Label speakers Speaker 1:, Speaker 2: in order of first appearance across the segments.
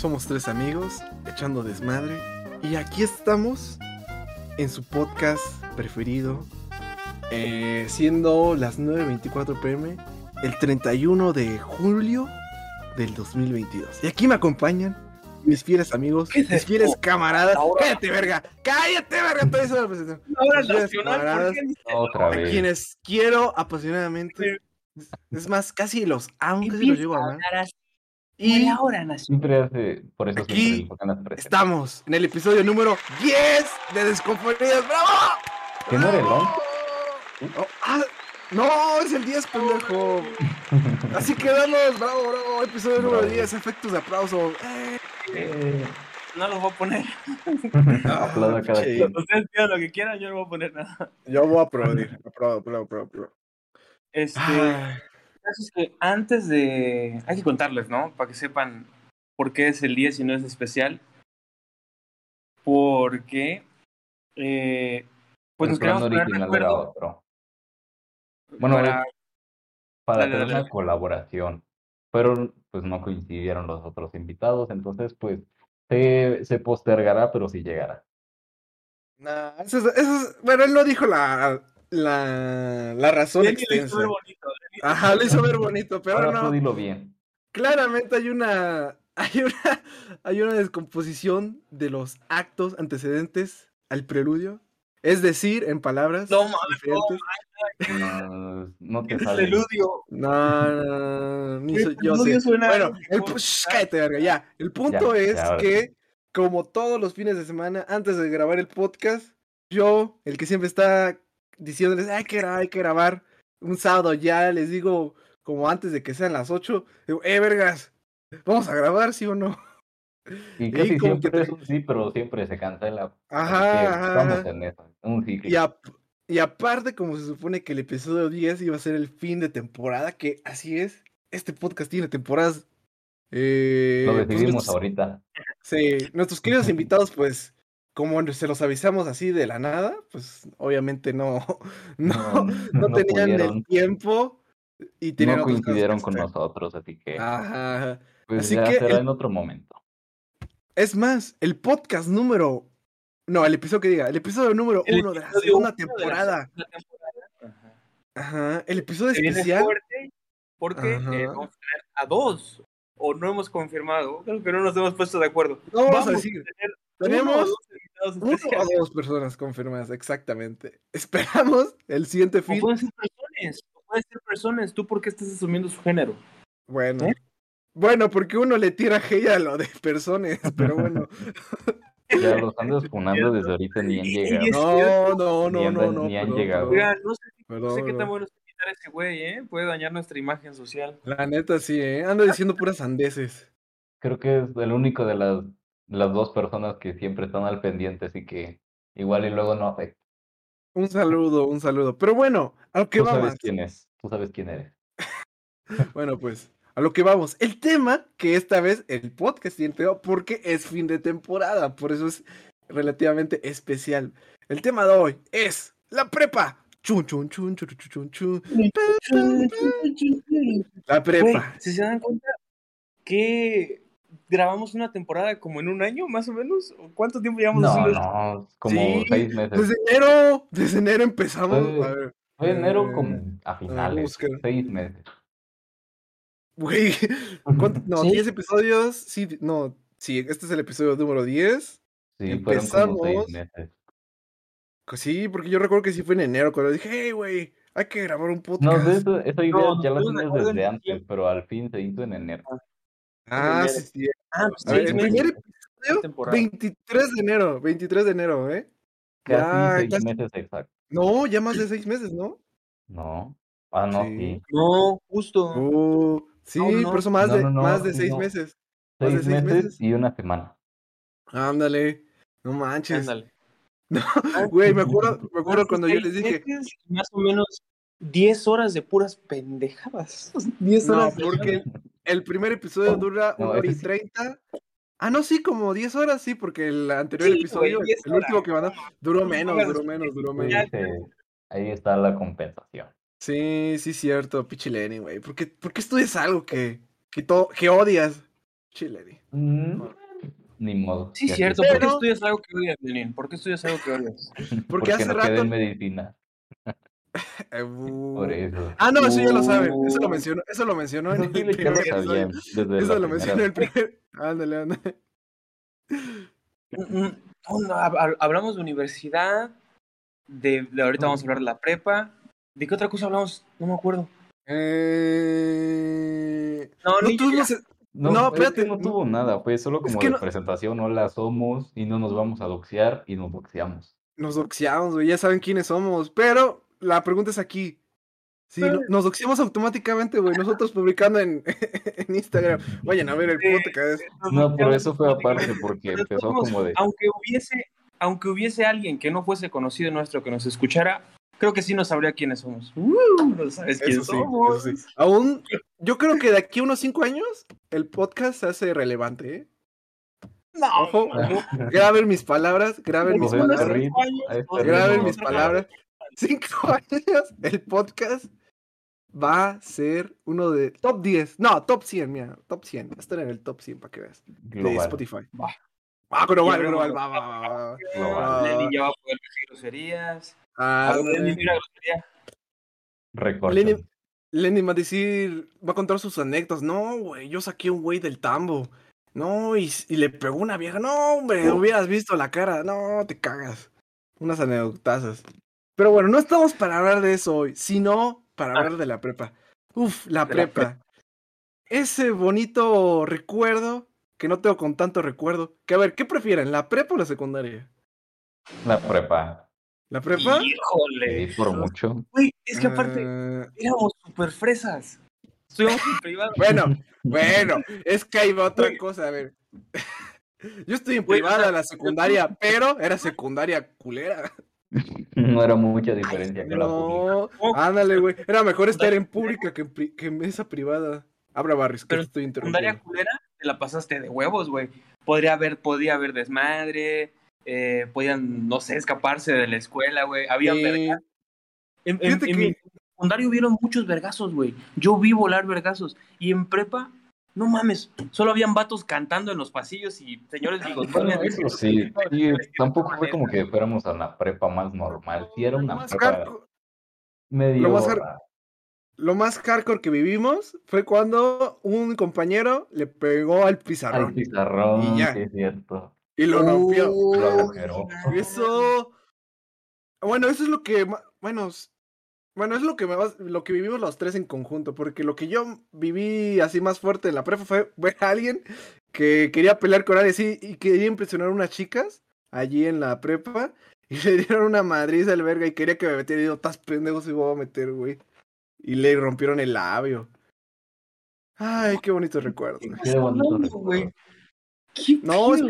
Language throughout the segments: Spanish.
Speaker 1: Somos tres amigos echando desmadre. Y aquí estamos en su podcast preferido. eh, siendo las 9.24 pm. El 31 de julio del 2022. Y aquí me acompañan mis fieles amigos,
Speaker 2: ¿Qué es
Speaker 1: mis fieles
Speaker 2: esto?
Speaker 1: camaradas.
Speaker 2: Ahora-
Speaker 1: cállate, verga. Cállate, verga. La presentación.
Speaker 2: Ahora
Speaker 1: Mis fieles
Speaker 2: nacional, ¿por
Speaker 1: camaradas,
Speaker 2: qué dice
Speaker 3: Otra
Speaker 1: a
Speaker 3: vez.
Speaker 1: quienes quiero apasionadamente. Es más, casi los amo, casi los llevo a amar.
Speaker 2: Y ahora.
Speaker 3: Siempre hace, por eso
Speaker 1: Aquí
Speaker 3: siempre
Speaker 1: estamos en el episodio número 10 de Desconfonidas. ¡Bravo!
Speaker 3: ¿Que no era el
Speaker 1: ¡Bravo! Oh, ah, no, es el 10, pendejo. Así quedamos, bravo, bravo. Episodio número
Speaker 3: Bravo.
Speaker 1: 10, efectos de aplauso. Eh,
Speaker 3: Eh,
Speaker 2: No los voy a poner.
Speaker 3: Aplaudo a cada quien.
Speaker 2: Ustedes pidan lo que quieran, yo no voy a poner nada.
Speaker 1: Yo voy a aplaudir. Aplaudo, aplaudo, aplaudo.
Speaker 2: Este,
Speaker 1: Ah,
Speaker 2: caso es que antes de. Hay que contarles, ¿no? Para que sepan por qué es el 10 y no es especial. Porque. eh, pues
Speaker 3: el
Speaker 2: nos queremos poner de
Speaker 3: original era
Speaker 2: acuerdo
Speaker 3: otro. Bueno,
Speaker 2: para-
Speaker 3: Para
Speaker 2: Dale, dale,
Speaker 3: una colaboración. Pero pues no coincidieron los otros invitados, entonces pues se, se postergará, pero sí llegará.
Speaker 1: nah, eso es- eso es- bueno, él no dijo la, la, la razón
Speaker 2: Lenny lo hizo
Speaker 1: extensa.
Speaker 2: ver bonito.
Speaker 1: Ajá, lo hizo ver bonito, pero
Speaker 3: Ahora
Speaker 1: no.
Speaker 3: tú dilo bien.
Speaker 1: claramente hay una, hay una, hay una descomposición de los actos antecedentes al preludio. Es decir, en palabras
Speaker 2: No mames,
Speaker 1: diferentes.
Speaker 3: No, no te
Speaker 2: El
Speaker 3: sale.
Speaker 2: preludio.
Speaker 1: No, no, no, no, yo
Speaker 2: preludio
Speaker 1: sé.
Speaker 2: suena
Speaker 1: Bueno, el, cállate, verga, ya. El punto
Speaker 3: Ya,
Speaker 1: es
Speaker 3: ya,
Speaker 1: que, como todos los fines de semana, antes de grabar el podcast, yo, el que siempre está diciéndoles, hay que grabar, hay que grabar, un sábado ya les digo, como antes de que sean las 8, digo, eh, vergas, ¿vamos a grabar, sí o no?
Speaker 3: Y
Speaker 1: Y
Speaker 3: casi
Speaker 1: como
Speaker 3: siempre es un sí, pero siempre se cancela.
Speaker 1: Ajá, ajá,
Speaker 3: en eso. Un ciclo.
Speaker 1: Y, ap- y aparte, como se supone que el episodio 10 iba a ser el fin de temporada, que así es, este podcast tiene temporadas. eh,
Speaker 3: Lo
Speaker 1: pues,
Speaker 3: decidimos
Speaker 1: nuestros-
Speaker 3: ahorita.
Speaker 1: Sí, nuestros queridos invitados, pues, como se los avisamos así de la nada, pues obviamente no, no, no,
Speaker 3: no
Speaker 1: tenían el tiempo y tenían
Speaker 3: No coincidieron con
Speaker 1: hacer.
Speaker 3: nosotros, así que
Speaker 1: Ajá, ajá.
Speaker 3: pues
Speaker 1: así
Speaker 3: ya
Speaker 1: que
Speaker 3: será
Speaker 1: el-
Speaker 3: en otro momento.
Speaker 1: Es más, el podcast número. No, el episodio que diga, el episodio número
Speaker 2: El
Speaker 1: uno de la segunda
Speaker 2: uno de la
Speaker 1: temporada.
Speaker 2: segunda temporada. Ajá.
Speaker 1: Ajá, el episodio
Speaker 2: Se viene
Speaker 1: especial.
Speaker 2: fuerte porque eh, vamos a tener a dos. O no hemos confirmado. Creo que no nos hemos puesto de acuerdo.
Speaker 1: No vamos a decir,
Speaker 2: tener
Speaker 1: tenemos
Speaker 2: uno o
Speaker 1: uno o dos personas confirmadas, exactamente. Esperamos el siguiente fin.
Speaker 2: pueden ser personas. Pueden ser personas. ¿Tú por qué estás asumiendo su género?
Speaker 1: Bueno.
Speaker 2: ¿Eh?
Speaker 1: Bueno, porque uno le tira hey a lo de personas, pero bueno.
Speaker 3: Ya los andas funando desde ahorita ni han llegado.
Speaker 1: No, no, no, no, no.
Speaker 3: ni han
Speaker 1: perdón,
Speaker 3: llegado.
Speaker 2: Oigan, no sé, no sé
Speaker 1: Perdón,
Speaker 2: qué tan
Speaker 1: no.
Speaker 2: A ese güey, ¿eh? Puede dañar nuestra imagen social.
Speaker 1: La neta sí, ¿eh? Anda diciendo puras andeses.
Speaker 3: Creo que es el único de las, las dos personas que siempre están al pendiente, así que igual y luego no afecta.
Speaker 1: Un saludo, un saludo. Pero bueno, a lo que
Speaker 3: Tú
Speaker 1: vamos.
Speaker 3: sabes quién es, tú sabes quién eres.
Speaker 1: Bueno, pues, a lo que vamos. El tema que esta vez el podcast tiene tema porque es fin de temporada, por eso es relativamente especial. El tema de hoy es la prepa. Chun, chun, chun, chun, chun, chun, chun. La prepa.
Speaker 2: si se dan cuenta que grabamos una temporada como en un año, más o menos. ¿O ¿Cuánto tiempo llevamos
Speaker 3: No,
Speaker 2: haciendo esto?
Speaker 3: no, como
Speaker 1: Sí,
Speaker 3: seis meses.
Speaker 1: Desde enero, desde enero empezamos.
Speaker 3: Fue-
Speaker 1: A ver,
Speaker 3: Fue enero
Speaker 1: eh,
Speaker 3: como a finales, seis meses.
Speaker 1: güey, ¿cuánto- No,
Speaker 2: ¿Sí?
Speaker 1: 10 episodios. Sí, no, sí, este es el episodio número 10.
Speaker 3: Sí, fueron como seis
Speaker 1: Empezamos-
Speaker 3: meses.
Speaker 1: Pues Sí, porque yo recuerdo que sí fue en enero cuando dije, hey, güey, hay que grabar un
Speaker 3: No,
Speaker 1: podcast.
Speaker 3: de eso, esa idea
Speaker 2: No,
Speaker 3: ya la
Speaker 2: no
Speaker 3: tienes desde antes, pero al fin se hizo en enero.
Speaker 1: ah,
Speaker 2: enero.
Speaker 1: sí, sí.
Speaker 2: Ah, pues
Speaker 1: ver,
Speaker 2: seis
Speaker 1: el primer episodio,
Speaker 2: temporada.
Speaker 1: 23 de enero, 23 de enero, ¿eh?
Speaker 3: Casi
Speaker 1: Ya,
Speaker 3: seis
Speaker 1: casi-
Speaker 3: meses exactos.
Speaker 1: No, ya más de seis meses, ¿no?
Speaker 3: No. Ah, no,
Speaker 1: Sí.
Speaker 3: sí.
Speaker 2: No, justo.
Speaker 1: Uh, sí,
Speaker 2: No, no.
Speaker 1: por eso más,
Speaker 3: No,
Speaker 1: de,
Speaker 3: no, no,
Speaker 1: más de seis
Speaker 3: no.
Speaker 1: meses. Más de
Speaker 3: Seis
Speaker 1: seis
Speaker 3: meses,
Speaker 1: meses.
Speaker 3: y una semana.
Speaker 1: Ándale, no manches.
Speaker 2: Ándale.
Speaker 1: Güey, me acuerdo, me acuerdo cuando yo les dije,
Speaker 2: Más o menos 10 horas de puras pendejadas. 10
Speaker 1: no,
Speaker 2: horas. de-
Speaker 1: porque el primer episodio dura
Speaker 3: No,
Speaker 1: una hora y
Speaker 3: ese sí.
Speaker 1: treinta. Ah, no, sí, como 10 horas, sí, porque el anterior
Speaker 2: Sí,
Speaker 1: episodio,
Speaker 2: güey, 10
Speaker 1: el último que mandó, duró menos, duró menos, duró menos.
Speaker 3: ahí está la compensación.
Speaker 1: Sí, sí, cierto, pinche Lenny, güey. ¿Por qué, por qué estudias algo que, que, to- que odias? Chile, Eddie.
Speaker 3: Mm, Ni modo.
Speaker 2: Sí, cierto. ¿Por qué
Speaker 1: Pero-
Speaker 2: estudias algo que odias, Lenin? ¿Por qué estudias algo que odias?
Speaker 1: Porque hace
Speaker 3: no
Speaker 1: rato-
Speaker 3: quedé en medicina.
Speaker 1: Eh, uh.
Speaker 3: Por eso.
Speaker 1: Ah, no, eso ya lo saben. Eso lo
Speaker 2: Uh.
Speaker 1: mencionó, eso lo mencionó en el primer episodio. Eso lo mencionó en el primer. Ándale, ándale.
Speaker 2: Mm, no, no, hab- hab- hablamos de universidad, de, de ahorita vamos a hablar de la prepa. ¿De qué otra cosa hablamos? No me acuerdo.
Speaker 1: Eh...
Speaker 2: No,
Speaker 1: No
Speaker 2: ni yo
Speaker 3: No,
Speaker 1: No,
Speaker 3: es que
Speaker 1: espérate.
Speaker 3: no tuvo nada, fue solo como
Speaker 1: que
Speaker 3: de
Speaker 1: no-
Speaker 3: presentación, hola somos y no nos vamos a doxear y nos doxeamos.
Speaker 1: Nos doxeamos, güey. Ya saben quiénes somos. Pero la pregunta es aquí. Si no- nos doxeamos automáticamente, güey. Nosotros publicando en, en Instagram. Vayan a ver el
Speaker 2: Sí.
Speaker 1: podcast.
Speaker 3: No, pero eso fue aparte porque empezó como de...
Speaker 2: Aunque hubiese, aunque hubiese alguien que no fuese conocido nuestro que nos escuchara, creo que sí nos sabría quiénes somos. Uh, no sabes quién
Speaker 1: Eso sí,
Speaker 2: somos.
Speaker 1: eso sí. Aún, yo creo que de aquí a unos cinco años, el podcast se hace relevante, ¿eh?
Speaker 2: No,
Speaker 1: Ojo, graben mis palabras, graben mis palabras.
Speaker 3: este
Speaker 1: Graben
Speaker 3: no
Speaker 1: mis palabras. Cinco años, el podcast va a ser uno de top 10. No, top 100, mira, top 100. Va a estar en el top 100 para que veas. De
Speaker 3: Global.
Speaker 1: Spotify.
Speaker 2: Va.
Speaker 1: Ah, global, global, va, va, va, va.
Speaker 3: Global.
Speaker 2: Lenny ya va a poder decir groserías.
Speaker 1: Ah,
Speaker 2: Lenny, mira grosería.
Speaker 1: Lenny, Lenny va a decir, va a contar sus anécdotas. No, güey, yo saqué un güey del tambo. No, y, y le pegó una vieja. No, hombre, hubieras visto la cara. No, te cagas. Unas anécdotas. Pero bueno, no estamos para hablar de eso hoy, sino para hablar de la prepa. Uf, la prepa. Ese bonito recuerdo, que no tengo con tanto recuerdo. Que a ver, ¿qué prefieren, la prepa o la secundaria?
Speaker 3: La prepa.
Speaker 1: ¿La prepa?
Speaker 2: Híjole.
Speaker 3: Sí, por mucho.
Speaker 2: Güey, es que aparte
Speaker 1: Eh,
Speaker 2: éramos súper fresas. Estuvimos en privado.
Speaker 1: Bueno, bueno, es que ahí va otra cosa, a ver. Yo estoy en privada la secundaria, pero era secundaria culera.
Speaker 3: No era mucha diferencia con la pública.
Speaker 1: No, ándale, güey. Era mejor estar en pública que en, pri- que en esa privada. Abra Barris, que
Speaker 2: Pero
Speaker 1: estoy
Speaker 2: secundaria
Speaker 1: interrumpiendo.
Speaker 2: culera, te la pasaste de huevos, güey. Podría haber, podía haber desmadre, eh, podían, no sé, escaparse de la escuela, güey. Había
Speaker 1: Sí.
Speaker 2: verga- En, en- en
Speaker 1: que-
Speaker 2: mi secundario hubieron muchos vergazos, güey. Yo vi volar vergazos. Y en prepa, no mames, solo habían vatos cantando en los pasillos y señores bigotones.
Speaker 3: Bueno, eso sí, sí, tampoco fue como que fuéramos a la prepa más normal. Sí era
Speaker 1: Lo
Speaker 3: una
Speaker 1: más,
Speaker 3: prepa medio...
Speaker 1: lo más lo más hardcore que vivimos fue cuando un compañero le pegó al
Speaker 3: al
Speaker 1: pizarrón
Speaker 3: pizarrón,
Speaker 1: Y ya.
Speaker 3: sí es cierto.
Speaker 1: y lo rompió.
Speaker 2: Uh,
Speaker 3: Lo agujeró.
Speaker 1: Eso. Bueno, eso es lo que. Bueno, bueno, es lo que, más- lo que vivimos los tres en conjunto. Porque lo que yo viví así más fuerte en la prepa fue ver a alguien que quería pelear con alguien así y quería impresionar a unas chicas allí en la prepa. Y le dieron una madriza al verga y quería que me metiera. Y digo, estás pendejo si voy a meter, güey. Y le rompieron el labio. Ay, qué bonitos recuerdos. güey.
Speaker 3: Qué bonito recuerdo.
Speaker 1: No, es?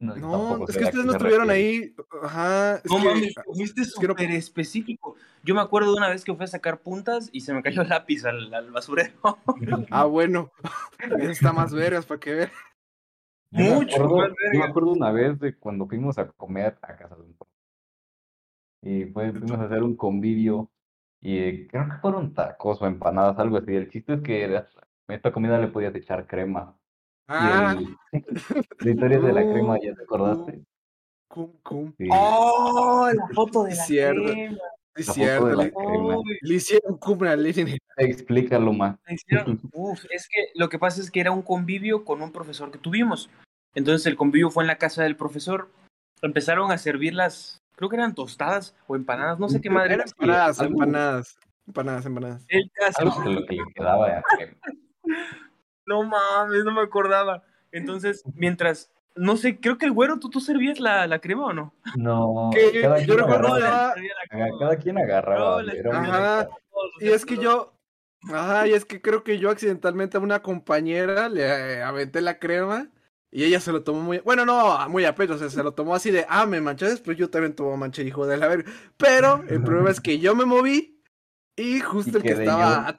Speaker 3: No,
Speaker 1: es que ustedes no estuvieron ahí. Ajá. es
Speaker 2: No
Speaker 1: que-
Speaker 2: mames, fuiste
Speaker 1: que no-
Speaker 2: súper específico. Yo me acuerdo de una vez que fui a sacar puntas y se me cayó el lápiz al, al basurero.
Speaker 1: Ah, bueno. Eso está más vergas para que vean.
Speaker 3: Yo me
Speaker 2: Mucho
Speaker 3: acuerdo- yo me acuerdo una vez de cuando fuimos a comer a casa de un. Y fue, fuimos a hacer un convivio y creo que fueron tacos o empanadas, algo así. El chiste es que era- a esta comida le podías echar crema. Y
Speaker 1: Ah,
Speaker 3: el- la historia de la crema, ¿ya te acordaste?
Speaker 1: cum, cum.
Speaker 3: Sí,
Speaker 2: ¡Oh! La foto de la
Speaker 1: Cierto.
Speaker 2: crema.
Speaker 1: Es
Speaker 3: la foto
Speaker 1: cierto.
Speaker 3: de la
Speaker 1: Le,
Speaker 3: crema.
Speaker 1: Le hicieron cum a Lenin.
Speaker 3: Explícalo más.
Speaker 2: hicieron- Uf, es que lo que pasa es que era un convivio con un profesor que tuvimos. Entonces el convivio fue en la casa del profesor. Empezaron a servir las, creo que eran tostadas o empanadas, no sé qué madre era.
Speaker 1: Empanadas,
Speaker 3: algo-
Speaker 1: empanadas. Empanadas, empanadas.
Speaker 2: El caso.
Speaker 3: Algo de lo que le quedaba.
Speaker 2: No mames, no me acordaba. Entonces, mientras, no sé, creo que el güero, ¿tú, tú servías la, la crema o no?
Speaker 3: No,
Speaker 1: Que
Speaker 3: cada
Speaker 1: yo
Speaker 3: quien
Speaker 1: recuerdo
Speaker 2: la
Speaker 3: cada quien agarraba.
Speaker 2: No, la
Speaker 1: Ajá. Y es que yo. Ajá, y es que creo que yo accidentalmente a una compañera le eh, aventé la crema y ella se lo tomó muy. Bueno, no, muy a pecho, o sea, se lo tomó así de, ah, me manchaste, pues yo también tomo mancha, hijo de la verga. Pero el problema es que yo me moví y justo
Speaker 3: Y
Speaker 1: el que estaba.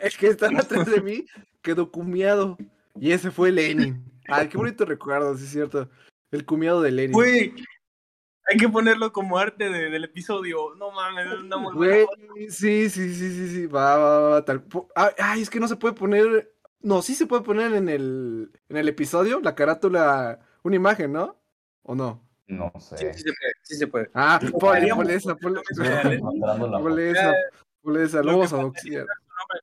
Speaker 1: El que estaba atrás de mí quedó cumiado. Y ese fue Lenin. Ay, qué bonito recuerdo, sí es cierto. El cumiado de Lenin.
Speaker 2: Güey, hay que ponerlo como arte de- del episodio. No mames, es una muy buena
Speaker 1: Güey, sí, sí, sí, sí, sí, va, va, va, tal. ay, es que no se puede poner No, sí se puede poner en el, en el episodio, la carátula, una imagen, ¿no? ¿O no?
Speaker 3: No sé.
Speaker 2: sí se puede, sí se puede.
Speaker 1: Ah,
Speaker 2: Sí,
Speaker 1: ponle, ponle esa, ponle, esa, ponle esa,
Speaker 2: nombre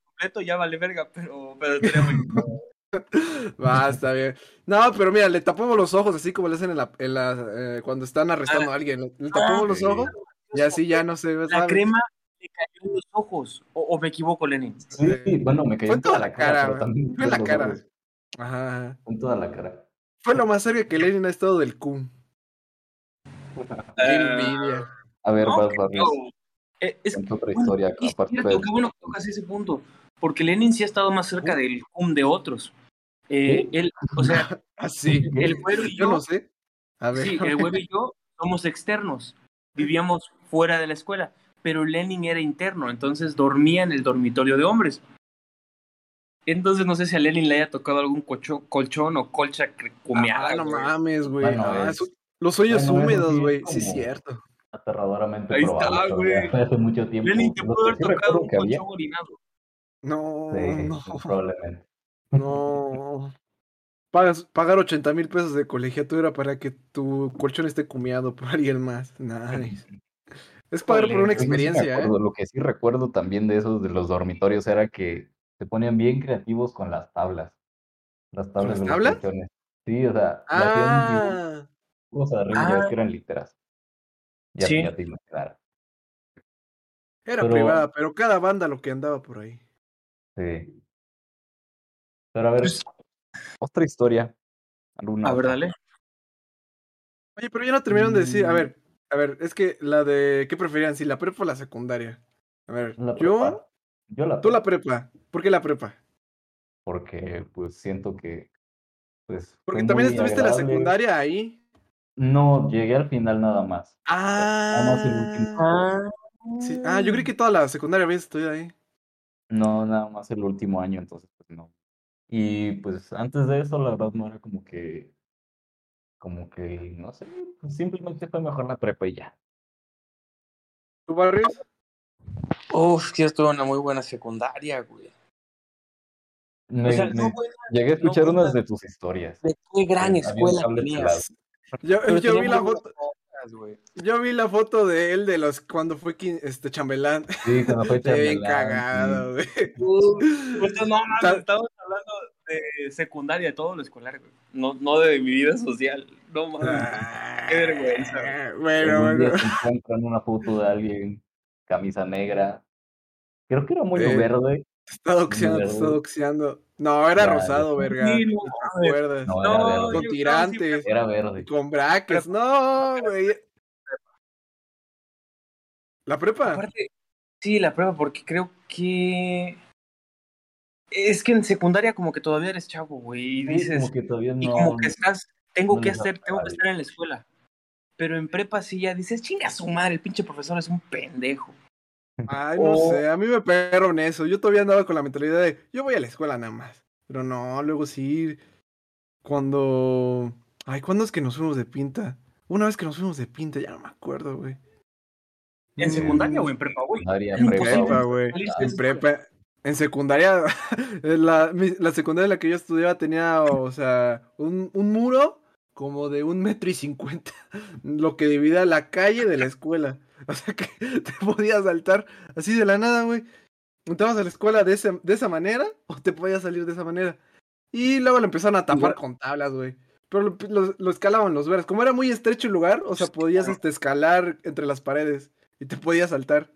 Speaker 2: completo ya vale verga, pero, pero tenemos
Speaker 1: Va, está bien. No, pero mira, le tapamos los ojos así como le hacen en la, en la eh, cuando están arrestando a alguien. Le, le tapamos los
Speaker 3: sí.
Speaker 1: ojos y así ya no se ve.
Speaker 2: La
Speaker 1: ¿sabes?
Speaker 2: crema le cayó en los ojos. O, o me equivoco, Lenin.
Speaker 3: Sí, bueno, me cayó
Speaker 1: Fue
Speaker 3: en toda
Speaker 1: toda
Speaker 3: la cara,
Speaker 1: cara,
Speaker 3: pero también
Speaker 1: fue en la cara.
Speaker 3: ojos,
Speaker 1: Ajá.
Speaker 3: En toda la cara.
Speaker 1: Fue lo más serio que Lenin ha estado del cum. Qué
Speaker 2: Eh,
Speaker 1: envidia.
Speaker 3: A ver,
Speaker 2: no,
Speaker 3: vas. Barrios.
Speaker 2: Eh, es
Speaker 3: otra
Speaker 2: bueno,
Speaker 3: historia.
Speaker 2: es
Speaker 3: aparte
Speaker 2: cierto,
Speaker 3: de-
Speaker 2: qué bueno que tocas ese punto. Porque Lenin sí ha estado más cerca del cum de otros. Eh, él, o sea,
Speaker 1: Así.
Speaker 2: el güero y
Speaker 1: Yo
Speaker 2: yo,
Speaker 1: no sé. A ver.
Speaker 2: sí, el güero y yo somos externos. Vivíamos fuera de la escuela. Pero Lenin era interno, entonces dormía en el dormitorio de hombres. Entonces no sé si a Lenin le haya tocado algún colchón, colchón o colcha cumeada.
Speaker 1: Ah, no
Speaker 2: güey.
Speaker 1: mames, güey.
Speaker 3: Bueno,
Speaker 1: Ah, eso- los
Speaker 3: bueno, eso
Speaker 1: húmedos, güey. Sí, es cierto.
Speaker 3: Aterradoramente
Speaker 2: Ahí
Speaker 3: probable.
Speaker 2: está, güey.
Speaker 3: Hace mucho tiempo.
Speaker 2: Lenin te pudo haber tocado un colchón orinado.
Speaker 1: No,
Speaker 3: Sí,
Speaker 1: no,
Speaker 3: probablemente.
Speaker 1: no. Pagas, pagar 80 mil pesos de colegiatura para que tu colchón esté cumeado por alguien más. Nice. Es pagar por una
Speaker 3: sí
Speaker 1: experiencia, ¿eh?
Speaker 3: Lo que sí recuerdo también de esos de los dormitorios era que se ponían bien creativos con las tablas. Las tablas
Speaker 1: las
Speaker 3: de los
Speaker 1: tablas?
Speaker 3: colchones. Sí, o sea,
Speaker 1: Ah,
Speaker 3: ya ves
Speaker 2: Ah.
Speaker 3: que eran literas. Ya,
Speaker 2: Sí.
Speaker 3: ya te imaginarás.
Speaker 1: era
Speaker 3: Pero-
Speaker 1: privada, pero cada banda lo que andaba por ahí.
Speaker 3: Sí. Pero a ver,
Speaker 2: Pues-
Speaker 3: otra historia. ¿Alguna
Speaker 2: A ver,
Speaker 3: otra?
Speaker 2: dale.
Speaker 1: Oye, pero ya no terminaron de decir, a
Speaker 3: Mm.
Speaker 1: ver, a ver, es que la de, ¿qué preferían? Si la prepa o la secundaria. A ver,
Speaker 3: La
Speaker 1: yo,
Speaker 3: prepa. Yo la
Speaker 1: tú la
Speaker 3: prepa.
Speaker 1: ¿Por qué la prepa?
Speaker 3: porque pues siento que pues
Speaker 1: Porque también estuviste en la secundaria ahí.
Speaker 3: No, llegué al final nada más. Nada más el último.
Speaker 1: Ah, sí. Ah, yo creí que toda la secundaria habías estudiado ahí.
Speaker 3: No, nada más el último año, entonces pues no. Y pues antes de eso, la verdad no era como que, como que, no sé, pues, simplemente fue mejor la prepa y ya.
Speaker 1: ¿Tu barrios?
Speaker 2: Uf, que estuvo una muy buena secundaria, güey.
Speaker 3: Me-
Speaker 2: O sea,
Speaker 3: me-
Speaker 2: no, güey,
Speaker 3: llegué a escuchar
Speaker 2: no,
Speaker 3: unas
Speaker 2: buena.
Speaker 3: de tus historias.
Speaker 2: de qué gran escuela tenías.
Speaker 1: Yo, yo vi la foto,
Speaker 2: cosas,
Speaker 1: yo vi la foto de él de los cuando fue este chambelán.
Speaker 3: Sí, cuando fue
Speaker 1: bien
Speaker 3: chambelán, sí.
Speaker 1: cagado, güey.
Speaker 2: Pues no, estamos hablando de secundaria, de todo lo escolar, güey. No, no de mi vida social. No mames.
Speaker 1: Ah,
Speaker 2: Qué vergüenza.
Speaker 1: Bueno,
Speaker 3: En un día
Speaker 1: bueno.
Speaker 3: se encuentran una foto de alguien, camisa negra. Creo que era muy
Speaker 1: Eh,
Speaker 3: verde.
Speaker 1: Te está doxeando, te está doxeando. No, era
Speaker 3: Ya,
Speaker 1: rosado, verga.
Speaker 2: Sí, no
Speaker 1: ¿Te
Speaker 2: mames.
Speaker 1: acuerdas?
Speaker 3: No,
Speaker 2: No,
Speaker 3: era
Speaker 1: Con
Speaker 3: verde.
Speaker 2: que
Speaker 1: tirantes,
Speaker 3: Era verde.
Speaker 1: con brackets. No, güey. ¿La prepa?
Speaker 2: Aparte, sí, la prueba, porque creo que. Es que en secundaria, como que todavía eres chavo, güey. Y
Speaker 3: Sí,
Speaker 2: dices.
Speaker 3: como que todavía
Speaker 2: Y
Speaker 3: no.
Speaker 2: como que estás. Tengo
Speaker 3: no
Speaker 2: que hacer, tengo que estar en la escuela. Pero en prepa sí ya dices, chinga su madre, el pinche profesor es un pendejo.
Speaker 1: Ay, no
Speaker 2: O-
Speaker 1: sé, a mí me pegaron eso. Yo todavía andaba con la mentalidad de, yo voy a la escuela nada más. Pero no, luego sí, cuando... Ay, ¿cuándo es que nos fuimos de pinta? Una vez que nos fuimos de pinta, ya no me acuerdo, güey.
Speaker 2: ¿En
Speaker 1: Mm,
Speaker 2: secundaria o en prepa, güey? En
Speaker 3: prepa, güey.
Speaker 1: En prepa, en secundaria, la, secundaria en la que yo estudiaba tenía, o sea, un, un muro como de un metro y cincuenta, lo que dividía la calle de la escuela. O sea que te podías saltar así de la nada, güey. Entrabas a la escuela de, ese, de esa manera o te podías salir de esa manera. Y luego lo empezaron a tapar con tablas, güey. Pero lo, lo- lo escalaban los veras. Como era muy estrecho el lugar, o sea, podías este, escalar entre las paredes y te podías saltar.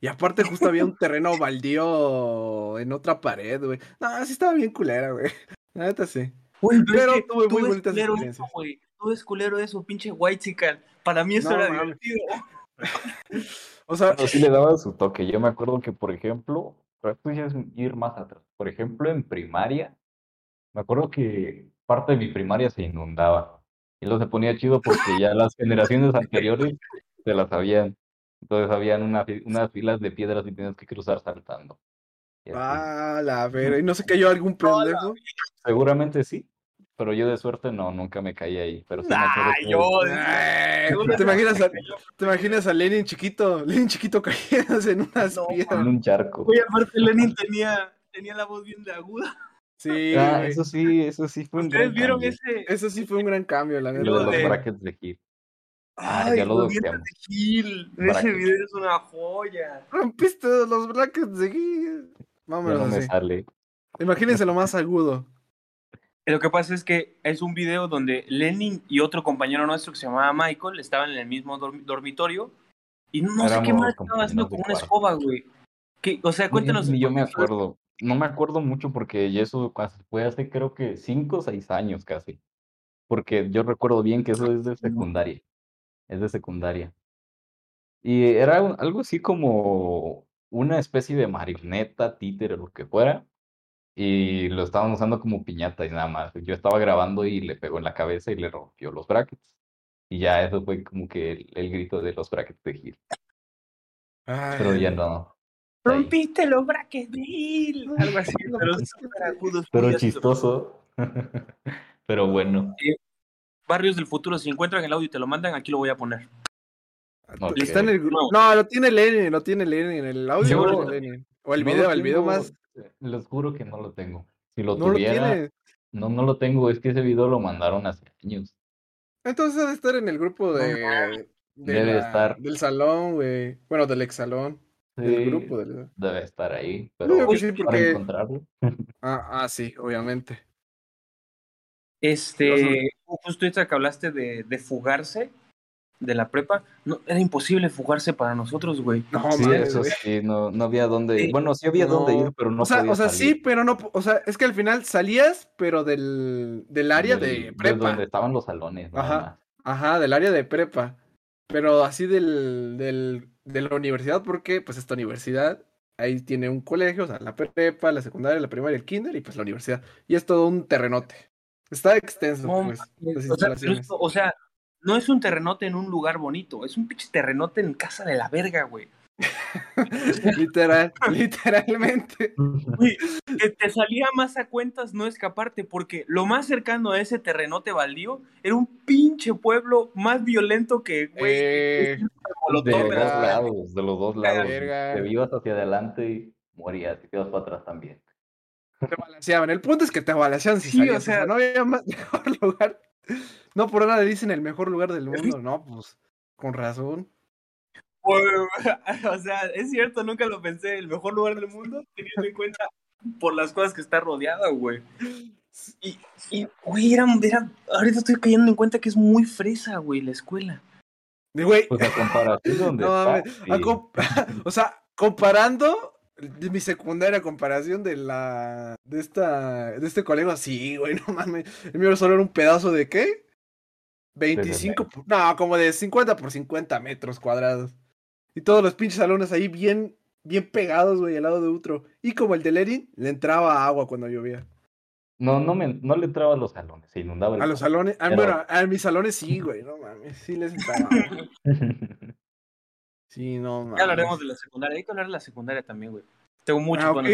Speaker 1: Y aparte justo había un terreno baldío en otra pared, güey. No, sí estaba bien culera, güey. La neta sí.
Speaker 2: Güey,
Speaker 1: Pero
Speaker 2: es que
Speaker 1: tuve muy bonitas
Speaker 2: culero
Speaker 1: experiencias.
Speaker 2: Eso, güey. Todo es culero eso, pinche white chican. Para mí eso
Speaker 1: No,
Speaker 2: era divertido.
Speaker 1: O sea,
Speaker 3: Pero sí le daba su toque. Yo me acuerdo que, por ejemplo, pero esto ya es ir más atrás. Por ejemplo, en primaria, me acuerdo que parte de mi primaria se inundaba. Y luego se ponía chido porque ya las generaciones anteriores se las sabían. Entonces habían una unas filas de piedras y tenías que cruzar saltando.
Speaker 1: Ah, la vera. ¿Y no se cayó algún pendejo?
Speaker 3: Seguramente sí, pero yo de suerte no, nunca me caí ahí. Pero sí me
Speaker 2: yo.
Speaker 1: ¿Te imaginas, a. ¿Te imaginas a Lenin chiquito? Lenin chiquito cayéndose en unas
Speaker 2: No,
Speaker 1: piedras.
Speaker 3: en un charco.
Speaker 2: Güey, aparte Lenin tenía, tenía la voz bien de aguda.
Speaker 1: Sí,
Speaker 3: Ah, eso sí, eso sí fue un
Speaker 2: ¿Ustedes
Speaker 3: gran
Speaker 2: vieron
Speaker 3: cambio.
Speaker 2: ese?
Speaker 1: Eso sí fue un gran cambio, la
Speaker 3: Lo de
Speaker 1: neta.
Speaker 3: los brackets de Gil. Ah,
Speaker 2: Ay,
Speaker 3: ya lo
Speaker 2: Gil. Ese video es una joya.
Speaker 1: Rompiste los brackets de.
Speaker 3: Ya
Speaker 1: Vámonos
Speaker 3: no me
Speaker 1: así.
Speaker 3: sale.
Speaker 1: Imagínense lo más agudo.
Speaker 2: Lo que pasa es que es un video donde Lenin y otro compañero nuestro que se llamaba Michael estaban en el mismo dorm- dormitorio y no sé qué más estaban haciendo con una escoba, güey. ¿Qué- O sea, cuéntanos.
Speaker 3: Ni yo me acuerdo. No me acuerdo mucho porque eso fue hace creo que 5 o 6 años casi. Porque yo recuerdo bien que eso es de secundaria. Es de secundaria. Y era un- algo así como una especie de marioneta, títere, lo que fuera. Y lo estaban usando como piñata y nada más. Yo estaba grabando y le pegó en la cabeza y le rompió los brackets. Y ya eso fue como que el, el grito de los brackets de Gil. Pero ya no.
Speaker 2: Rompiste los brackets de Gil. Algo así, pero
Speaker 3: Pero chistoso. Pero bueno.
Speaker 2: Barrios del futuro, si encuentran el audio y te lo mandan, aquí lo voy a poner.
Speaker 1: Está en el gru-
Speaker 2: No.
Speaker 1: No, lo tiene Lenin, lo tiene Lenin. El audio lo
Speaker 2: lo
Speaker 1: Lenin. O el
Speaker 3: No lo
Speaker 1: video, el video más.
Speaker 3: Les juro que no lo tengo. Si lo
Speaker 1: No lo
Speaker 3: tuviera,
Speaker 1: tiene.
Speaker 3: no, no lo tengo. Es que ese video lo mandaron hace años.
Speaker 1: Entonces debe estar en el grupo de. de
Speaker 3: Debe
Speaker 1: la-
Speaker 3: estar.
Speaker 1: Del salón, güey. Bueno, del ex salón.
Speaker 3: Sí,
Speaker 1: Del grupo. Del...
Speaker 3: debe estar ahí. Pero
Speaker 1: sí,
Speaker 3: para
Speaker 1: porque.
Speaker 3: encontrarlo.
Speaker 1: Ah, ah, sí, obviamente.
Speaker 2: Este, justo ahorita que hablaste de, de fugarse de la prepa, no, era imposible fugarse para nosotros, güey.
Speaker 1: No,
Speaker 3: Sí,
Speaker 1: mames,
Speaker 3: eso
Speaker 1: güey.
Speaker 3: sí, no, no había dónde ir. Bueno, sí había dónde
Speaker 1: No.
Speaker 3: ir, pero no
Speaker 1: o sea,
Speaker 3: podía
Speaker 1: o sea, sí, pero no. O sea, es que al final salías, pero del, del área
Speaker 3: del-
Speaker 1: de prepa.
Speaker 3: donde estaban los salones,
Speaker 1: Ajá.
Speaker 3: más.
Speaker 1: Ajá, del área de prepa. Pero así del, del, de la universidad, porque pues esta universidad, ahí tiene un colegio, o sea, la prepa, la secundaria, la primaria, el kinder y pues la universidad. Y es todo un terrenote. Está extenso,
Speaker 2: No,
Speaker 1: pues, las
Speaker 2: O sea, esto- o sea, no es un terrenote en un lugar bonito, es un pinche terrenote en casa de la verga, güey.
Speaker 1: Literal, literalmente.
Speaker 2: Güey, que te salía más a cuentas no escaparte, porque lo más cercano a ese terrenote baldío era un pinche pueblo más violento que, güey,
Speaker 1: Eh,
Speaker 3: De
Speaker 2: Molotov,
Speaker 3: los lados, de los dos lados.
Speaker 1: verga.
Speaker 3: Te ibas hacia adelante y morías, te ibas para atrás también.
Speaker 1: Te balanceaban. El punto es que te balanceaban si
Speaker 2: Sí,
Speaker 1: salías.
Speaker 2: o
Speaker 1: O sea, no había más mejor lugar. No por nada le dicen el mejor lugar del mundo. No, pues, con razón.
Speaker 2: O sea, es cierto, nunca lo pensé, el mejor lugar del mundo, teniendo en cuenta por las cosas que está rodeada, güey. Y, y, güey, era, era- ahorita estoy cayendo en cuenta que es muy fresa, güey, la escuela.
Speaker 1: De güey,
Speaker 3: Pues a comparación donde
Speaker 1: No
Speaker 3: está,
Speaker 1: a comp- o sea, comparando de mi secundaria comparación de la de esta de este colegio, sí, güey, no mames. El mío solo era un pedazo de qué? 25 por- no, como de 50 por 50 metros cuadrados. Y todos los pinches salones ahí bien bien pegados, güey, al lado de otro. Y como el de Lerin, le entraba agua cuando llovía.
Speaker 3: No, no, me, no le entraba a los salones, se inundaba el
Speaker 1: A los salones, ah,
Speaker 3: Pero-
Speaker 1: bueno, a mis salones sí, güey, no mames, sí les entraba. Sí, no mames.
Speaker 2: Ya hablaremos de la secundaria, hay que hablar de la secundaria también, güey. Tengo mucho
Speaker 1: Ah,
Speaker 2: con.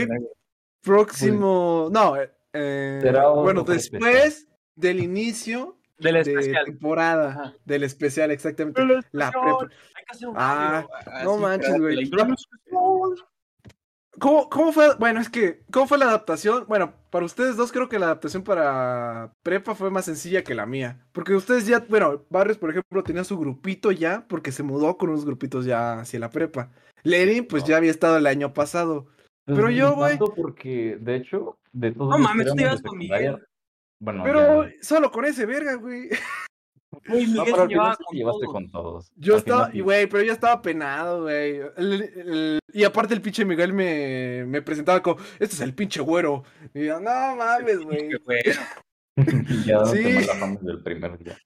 Speaker 1: Próximo. No, eh, eh, bueno, después del inicio
Speaker 2: De la
Speaker 1: de
Speaker 2: especial.
Speaker 1: temporada.
Speaker 2: Ajá.
Speaker 1: Del especial, exactamente.
Speaker 2: La
Speaker 1: prepa.
Speaker 2: Hay que hacer un
Speaker 1: Ah, no manches, güey. ¿Cómo, ¿Cómo fue? Bueno, es que, ¿cómo fue la adaptación? Bueno, para ustedes dos creo que la adaptación para prepa fue más sencilla que la mía. Porque ustedes ya, bueno, Barrios, por ejemplo, tenía su grupito ya, porque se mudó con unos grupitos ya hacia la prepa. Lenin, pues
Speaker 3: No.
Speaker 1: ya había estado el año pasado.
Speaker 3: Pues
Speaker 1: Pero yo, güey.
Speaker 3: porque, de hecho, de todos
Speaker 2: No mames, te ibas con Miguel.
Speaker 3: Bueno,
Speaker 1: Pero
Speaker 3: ya-
Speaker 1: solo con ese verga, güey.
Speaker 2: Güey,
Speaker 3: No,
Speaker 2: Miguel
Speaker 3: pero
Speaker 2: se
Speaker 3: al final
Speaker 2: llevaba
Speaker 3: sí
Speaker 2: con
Speaker 3: te llevaste
Speaker 2: todos.
Speaker 3: con todos.
Speaker 1: Yo
Speaker 3: Al
Speaker 1: estaba, güey, pero yo estaba penado, güey. Y aparte el pinche Miguel me, me presentaba como, este es el pinche güero. Y yo, no mames, güey.
Speaker 3: Ya
Speaker 1: Sí.
Speaker 3: mala fama desde el primer día.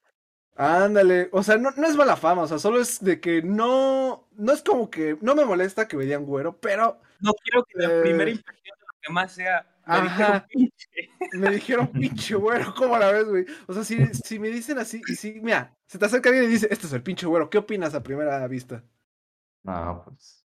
Speaker 1: Ándale, o sea, no, no es mala fama, o sea, solo es de que no, no es como que, no me molesta que me digan güero, pero
Speaker 2: No quiero que la
Speaker 1: Eh.
Speaker 2: primera impresión de lo que más sea. Me
Speaker 1: Ajá.
Speaker 2: dijeron, "Pinche".
Speaker 1: me dijeron pinche güero, ¿cómo la ves, güey? O sea, si, si me dicen así, y si, mira, se te acerca alguien y dice, este es el pinche güero, ¿qué opinas a primera vista?
Speaker 3: No, pues.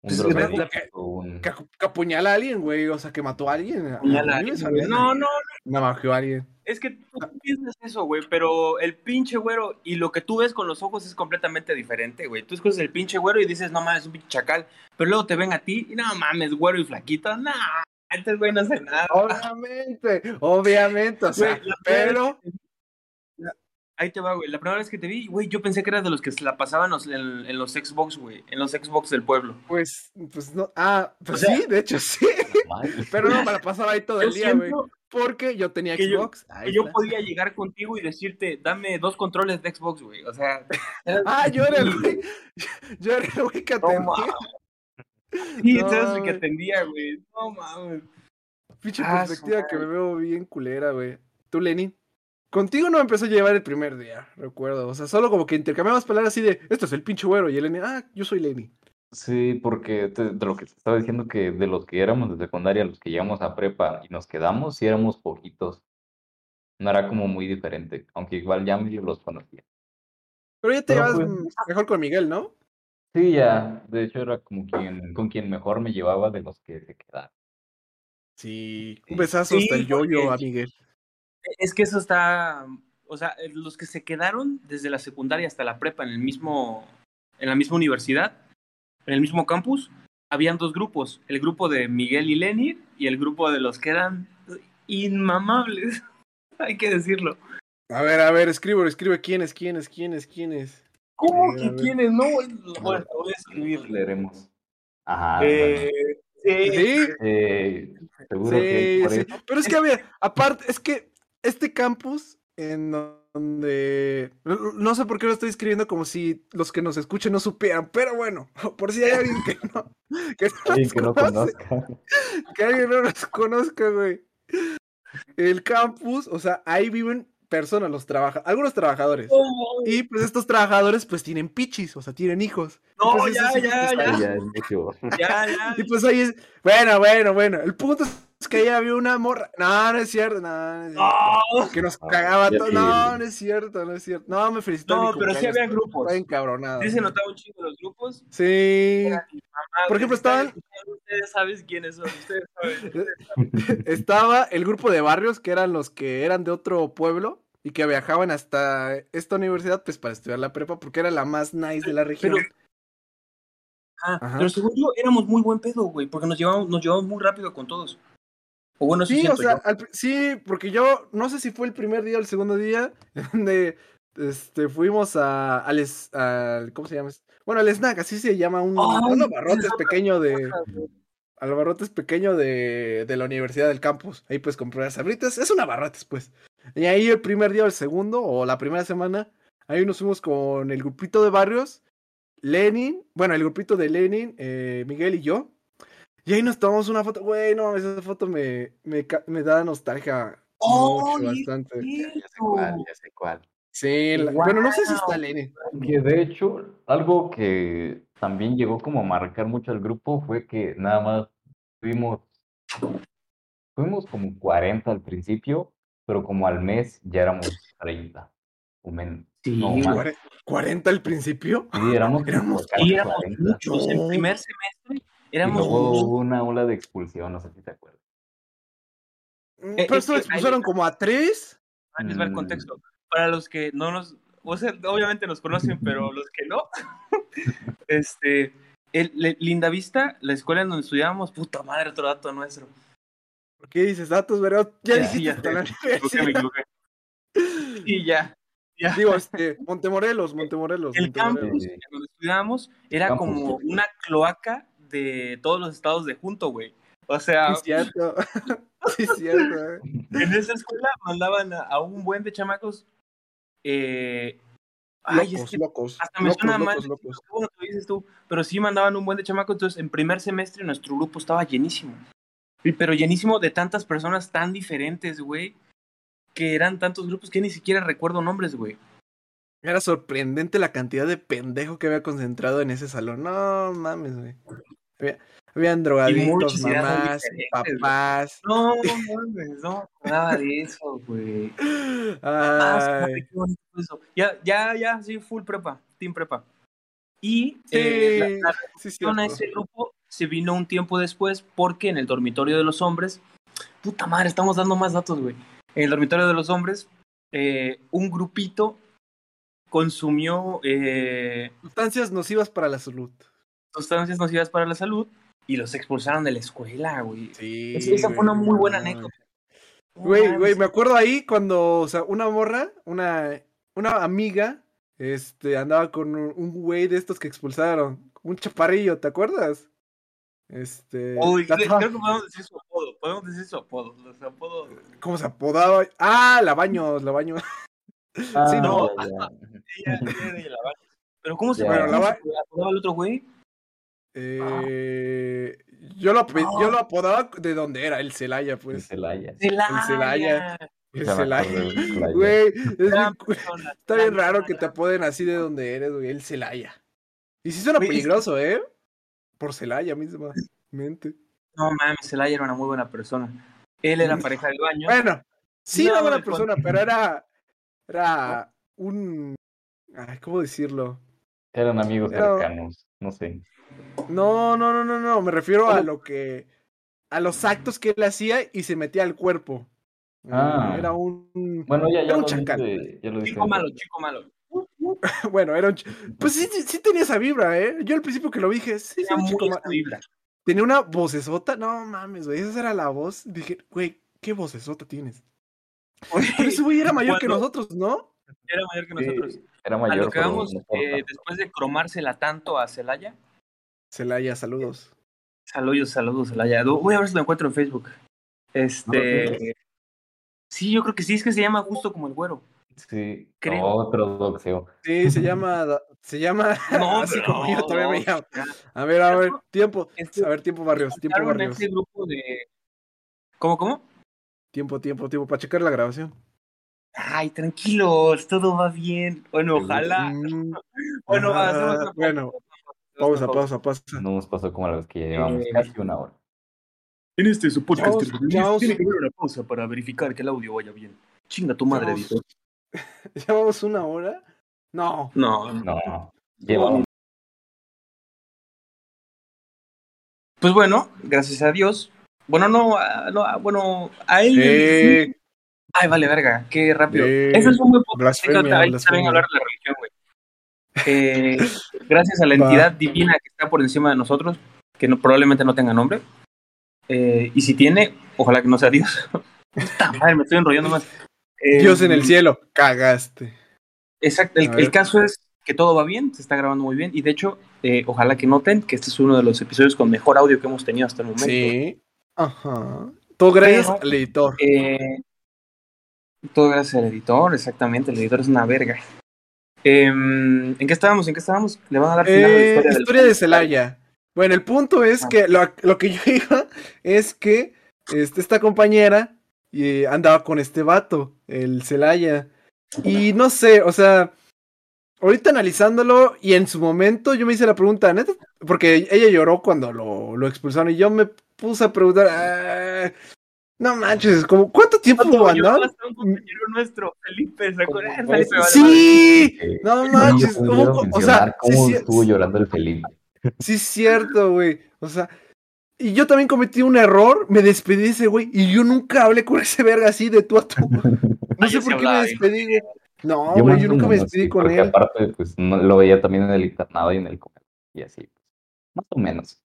Speaker 3: Un
Speaker 2: Pues,
Speaker 3: drogadicto,
Speaker 1: que-
Speaker 3: un-
Speaker 1: Que, que apuñala a alguien, güey, o sea, que mató a alguien. a-
Speaker 2: alguien,
Speaker 1: sonó-
Speaker 2: güey. No, no,
Speaker 1: Navajeó a alguien.
Speaker 2: es que tú piensas eso, güey, pero el pinche güero y lo que tú ves con los ojos es completamente diferente, güey. Tú escuchas el pinche güero y dices, no mames, es un pinche chacal, pero luego te ven a ti y no mames, güero y flaquito, no, Antes, güey, no sé nada.
Speaker 1: Obviamente, obviamente, o sea,
Speaker 2: Güey,
Speaker 1: pero
Speaker 2: Ahí te va, güey. La primera vez que te vi, güey, yo pensé que eras de los que se la pasaban los- en, en los Xbox, güey. En los Xbox del pueblo.
Speaker 1: pues, pues no, ah, pues
Speaker 2: O sea-
Speaker 1: sí, de hecho sí, pero no me la pasaba ahí todo
Speaker 2: Yo
Speaker 1: el día, güey, porque yo tenía
Speaker 2: que yo-
Speaker 1: Xbox. ahí
Speaker 2: que yo podía llegar contigo y decirte, dame dos controles de Xbox, güey. O sea.
Speaker 1: Ah, yo era el güey, yo era el güey que atendía.
Speaker 2: Sí,
Speaker 1: No,
Speaker 2: el que atendía, güey. No mames.
Speaker 1: Pinche
Speaker 2: Ah,
Speaker 1: perspectiva que me veo bien culera, güey. Tú, Lenny. Contigo no me empezó a llevar el primer día, recuerdo. O sea, solo como que intercambiamos palabras así de, esto es el pinche güero. Y el Lenny, ah, yo soy Lenny.
Speaker 3: Sí, porque te- de lo que te estaba diciendo que de los que éramos de secundaria, los que llegamos a prepa y nos quedamos, sí éramos poquitos. No era como muy diferente, aunque igual ya medio los conocía.
Speaker 1: Pero ya te
Speaker 3: Pero,
Speaker 1: llevas
Speaker 3: pues,
Speaker 1: mejor con Miguel, ¿no?
Speaker 3: Sí, ya, de hecho era como quien, con quien mejor me llevaba de los que se quedaron.
Speaker 1: Sí. Un besazo hasta
Speaker 2: Sí,
Speaker 1: el yoyo
Speaker 2: porque-
Speaker 1: a Miguel.
Speaker 2: Es que eso está. O sea, eh, los que se quedaron desde la secundaria hasta la prepa en el mismo. En la misma universidad, en el mismo campus, habían dos grupos. El grupo de Miguel y Lenny y el grupo de los que eran inmamables. Hay que decirlo.
Speaker 1: A ver, a ver, escribo, escribe quién es, quién es, quién es, quién es.
Speaker 2: ¿Cómo que quiénes? No, bueno, lo voy a escribir.
Speaker 3: Leeremos. Ajá.
Speaker 2: Eh, sí,
Speaker 3: eh, seguro que
Speaker 1: sí,
Speaker 3: por
Speaker 1: sí.
Speaker 3: eso.
Speaker 1: Pero es que, a ver, aparte, es que este campus en donde... no- sé por qué lo estoy escribiendo como si los que nos escuchen no supieran, pero bueno, por si hay alguien que no, que no
Speaker 3: Alguien
Speaker 1: nos
Speaker 3: que no
Speaker 1: conoce,
Speaker 3: conozca.
Speaker 1: que alguien no nos conozca, güey. El campus, o sea, ahí viven personas, los trabaja, algunos trabajadores. Y pues estos trabajadores pues tienen pichis, o sea, tienen hijos.
Speaker 2: No,
Speaker 1: Entonces,
Speaker 2: ya, ya,
Speaker 3: ya
Speaker 2: ya, ya.
Speaker 1: Y pues ahí es, bueno, bueno, bueno, el punto es que ahí había una morra, no, no es cierto, no, no es cierto.
Speaker 2: No,
Speaker 1: Que nos
Speaker 3: Ah,
Speaker 1: cagaba
Speaker 3: ya
Speaker 1: todo. No, no es cierto, no es cierto. No, me felicitó.
Speaker 2: No, pero sí había grupos.
Speaker 1: Estaba encabronado.
Speaker 2: sí se notaba un chingo los grupos.
Speaker 1: Sí.
Speaker 2: Ah,
Speaker 1: Por ejemplo, estaban-
Speaker 2: Ustedes saben quiénes son, ustedes saben.
Speaker 1: Estaba el grupo de barrios que eran los que eran de otro pueblo y que viajaban hasta esta universidad pues para estudiar la prepa porque era la más nice de la región.
Speaker 2: Pero- Ah,
Speaker 1: Ajá.
Speaker 2: pero según yo, éramos muy buen pedo, güey, porque nos llevamos, nos llevamos muy rápido con todos. O bueno, eso
Speaker 1: Sí, o sea, al sí, porque yo no sé si fue el primer día o el segundo día donde este, fuimos a, al, ¿cómo se llama? Bueno, al snack, así se llama, un, un abarrotes pequeño de, al abarrotes pequeño de, de la universidad del campus. Ahí puedes comprar sabritas, es un abarrotes, pues. Y ahí el primer día o el segundo, o la primera semana, ahí nos fuimos con el grupito de barrios, Lenin, bueno, el grupito de Lenin, eh, Miguel y yo. Y ahí nos tomamos una foto, güey, no mames, esa foto me, me, me da nostalgia
Speaker 2: Oh,
Speaker 1: mucho, bastante.
Speaker 3: Ya sé cuál, ya sé cuál.
Speaker 1: Sí, la- bueno, no sé si está. Lenin.
Speaker 3: Que de hecho, algo que también llegó como a marcar mucho al grupo fue que nada más fuimos, fuimos como 40 al principio, pero como al mes ya éramos 30 o menos.
Speaker 2: Sí,
Speaker 3: No,
Speaker 2: güey.
Speaker 3: más.
Speaker 1: Cuare- ¿40 al principio?
Speaker 3: Sí, éramos
Speaker 1: Éramos
Speaker 2: éramos
Speaker 3: 40.
Speaker 2: muchos. En
Speaker 1: No.
Speaker 2: primer semestre
Speaker 3: Y
Speaker 2: éramos
Speaker 3: luego hubo una ola de expulsión, no sé si te acuerdas.
Speaker 1: Mm,
Speaker 2: Eh,
Speaker 1: Pero
Speaker 2: es
Speaker 1: esto expulsaron
Speaker 2: ahí-
Speaker 1: como a tres.
Speaker 2: Ahí les va el
Speaker 3: Mm.
Speaker 2: contexto. Para los que no nos, o sea, obviamente nos conocen, pero los que no, este, el, le- Linda Vista, la escuela en donde estudiábamos, puta madre, otro dato nuestro.
Speaker 1: ¿Por qué dices datos, verdad? Ya
Speaker 2: Ya,
Speaker 1: dijiste
Speaker 2: ya Me equivoqué. Y ya, ya.
Speaker 1: Digo, este, Montemorelos, Montemorelos.
Speaker 2: El
Speaker 1: Montemorelos.
Speaker 2: campus en donde estudiábamos era
Speaker 3: Campus.
Speaker 2: como una cloaca de todos los estados de junto, güey. O sea,
Speaker 1: Sí, es cierto. Sí, es cierto. eh.
Speaker 2: en esa escuela mandaban a, a un buen de chamacos. Eh, ay, es que
Speaker 1: locos.
Speaker 2: hasta me
Speaker 1: locos,
Speaker 2: suena mal.
Speaker 1: locos,
Speaker 2: dices tú, pero sí mandaban un buen de chamacos. Entonces, en primer semestre, nuestro grupo estaba llenísimo. Y- Pero llenísimo de tantas personas tan diferentes, güey. Que eran tantos grupos que ni siquiera recuerdo nombres, güey.
Speaker 1: Era sorprendente la cantidad de pendejo que había concentrado en ese salón. No mames, güey. Había- habían drogadictos, mamás, papás.
Speaker 2: No, mames, no, nada de eso, güey. Ya, ya, ya, sí, full prepa, team prepa. Y
Speaker 1: Sí,
Speaker 2: eh, la, la
Speaker 1: sí,
Speaker 2: a ese grupo se vino un tiempo después porque en el dormitorio de los hombres, puta madre, estamos dando más datos, güey. En el dormitorio de los hombres, eh, un grupito consumió eh,
Speaker 1: Sustancias nocivas para la salud.
Speaker 2: Sustancias nocivas para la salud y los expulsaron de la escuela, güey.
Speaker 1: Sí.
Speaker 2: Es- esa fue una muy buena anécdota.
Speaker 1: Güey, güey, me acuerdo ahí cuando, o sea, una morra, una, una amiga, este, andaba con un güey de estos que expulsaron, un chaparrillo, ¿te acuerdas? Este,
Speaker 2: Uy,
Speaker 1: la
Speaker 2: creo que podemos decir su apodo. Podemos decir su apodo. Los apodos.
Speaker 1: ¿cómo se apodaba? Ah, la baños, la baños.
Speaker 3: Ah,
Speaker 1: Sí, ¿no?
Speaker 2: Ella- ella de la Baños. Pero ¿cómo se se apodaba el otro güey?
Speaker 1: Eh, yo lo, yo lo apodaba de donde era, el Celaya, pues.
Speaker 3: Celaya.
Speaker 2: Celaya.
Speaker 1: El Celaya.
Speaker 3: del Celaya.
Speaker 1: Güey, es bien
Speaker 2: Gran
Speaker 1: cu-
Speaker 2: persona,
Speaker 1: está bien raro que te apoden así de donde eres, güey, el Celaya. Y sí suena peligroso, ¿eh? Por Celaya mismamente.
Speaker 2: No mames, Celaya era una muy buena persona. Él era pareja del baño.
Speaker 1: Bueno, sí
Speaker 2: No,
Speaker 1: era buena persona, pero era. Era un. Ay, ¿cómo decirlo?
Speaker 3: Eran amigos
Speaker 1: Era-
Speaker 3: cercanos, no sé.
Speaker 1: No, no, no, no, no. Me refiero a lo que. A los actos que él hacía y se metía al cuerpo.
Speaker 3: Ah.
Speaker 1: Era un.
Speaker 3: Bueno, ya,
Speaker 1: Era
Speaker 3: ya
Speaker 1: un
Speaker 3: lo
Speaker 1: chacal.
Speaker 3: dice, ya lo dice.
Speaker 2: Chico malo, chico malo.
Speaker 1: Bueno, era un. ch- Pues sí, sí, sí tenía esa vibra, ¿eh? Yo al principio que lo dije, sí, sí,
Speaker 2: Tenía
Speaker 1: un
Speaker 2: muy
Speaker 1: chico
Speaker 2: esa
Speaker 1: ma-
Speaker 2: vibra.
Speaker 1: Tenía una vocesota. No mames, güey. Esa era la voz. Dije, güey, ¿qué vocesota tienes? Pero ese güey era mayor que nosotros, ¿no?
Speaker 2: Era mayor que
Speaker 3: Sí,
Speaker 2: nosotros.
Speaker 3: Era
Speaker 2: a
Speaker 3: mayor,
Speaker 2: lo que vamos, eh, después de cromársela tanto a Celaya.
Speaker 1: Celaya, saludos.
Speaker 2: Saludos, saludos, Celaya. Voy a ver si lo encuentro en Facebook. Este. Sí, yo creo que sí, es que se llama justo como el güero.
Speaker 3: Sí,
Speaker 2: creo.
Speaker 3: otro doxeo.
Speaker 1: Sí, se llama. Se llama.
Speaker 2: No,
Speaker 1: así como yo todavía me llamo. A ver, a ver, tiempo.
Speaker 2: Este-
Speaker 1: A ver, tiempo barrios, tiempo barrios.
Speaker 2: grupo de. ¿Cómo, cómo?
Speaker 1: Tiempo, tiempo, tiempo. Para checar la grabación.
Speaker 2: Ay, tranquilos, todo va bien. Bueno, ojalá.
Speaker 1: Mm,
Speaker 2: Bueno,
Speaker 1: ah, bueno, pausa, pausa, pausa.
Speaker 3: No nos pasó como la vez que ya llevamos
Speaker 2: Eh,
Speaker 3: casi una hora.
Speaker 2: En este su podcast
Speaker 1: Vamos,
Speaker 2: tiene que haber una pausa para verificar que el audio vaya bien. Chinga tu madre, editor.
Speaker 1: ¿Llevamos una hora? No.
Speaker 2: No,
Speaker 3: No, llevamos.
Speaker 2: Pues bueno, gracias a Dios. Bueno, no, a- no, a- bueno, a él.
Speaker 1: Eh,
Speaker 2: Ay, vale, verga, qué rápido.
Speaker 1: Eh,
Speaker 2: Eso es un buen podcast.
Speaker 1: blasfemia,
Speaker 2: Ahí saben hablar de la religión, güey. Eh, gracias a la entidad divina que está por encima de nosotros, que no, probablemente no tenga nombre. Eh, y si tiene, ojalá que no sea Dios. Puta madre, me estoy enrollando más. Eh,
Speaker 1: Dios en el cielo. Cagaste.
Speaker 2: Exacto, el, caso es que todo va bien, se está grabando muy bien y de hecho, ojalá que noten que este es uno de los episodios con mejor audio que hemos tenido hasta el momento.
Speaker 1: Sí. Ajá. Todo gracias
Speaker 2: Pero-
Speaker 1: al editor.
Speaker 2: Todo gracias al editor, exactamente, el editor es una verga. Em, ¿En qué estábamos? ¿En qué estábamos? Le van a dar final a la
Speaker 1: Eh,
Speaker 2: historia, del-
Speaker 1: historia de Celaya. Bueno, el punto es
Speaker 2: Ah.
Speaker 1: que lo, lo que yo iba es que este, esta compañera eh, andaba con este vato, el Celaya. Y no sé, o sea, ahorita analizándolo y en su momento yo me hice la pregunta, neta, porque ella lloró cuando lo, lo expulsaron y yo me puse a preguntar, ah, no manches, como, ¿cuánto tiempo
Speaker 2: hasta un compañero nuestro, Felipe, ¿se acuerdan?
Speaker 3: ¿Cómo
Speaker 2: Felipe,
Speaker 1: Sí,
Speaker 3: Eh,
Speaker 1: no
Speaker 3: no
Speaker 1: manches, ¿cómo- o sea, sí,
Speaker 3: cómo
Speaker 1: sí,
Speaker 3: estuvo llorando el Felipe.
Speaker 1: Sí, es cierto, güey. O sea, y yo también cometí un error, me despedí de ese güey, y yo nunca hablé con ese verga así de tú a tú. No sé
Speaker 2: sí
Speaker 1: por qué me despedí, güey. No,
Speaker 3: Yo
Speaker 1: güey, yo nunca me despedí
Speaker 3: sí,
Speaker 1: con
Speaker 3: porque
Speaker 1: él.
Speaker 3: aparte, pues, no, lo veía también en el internado y en el. Y así, pues, más o menos.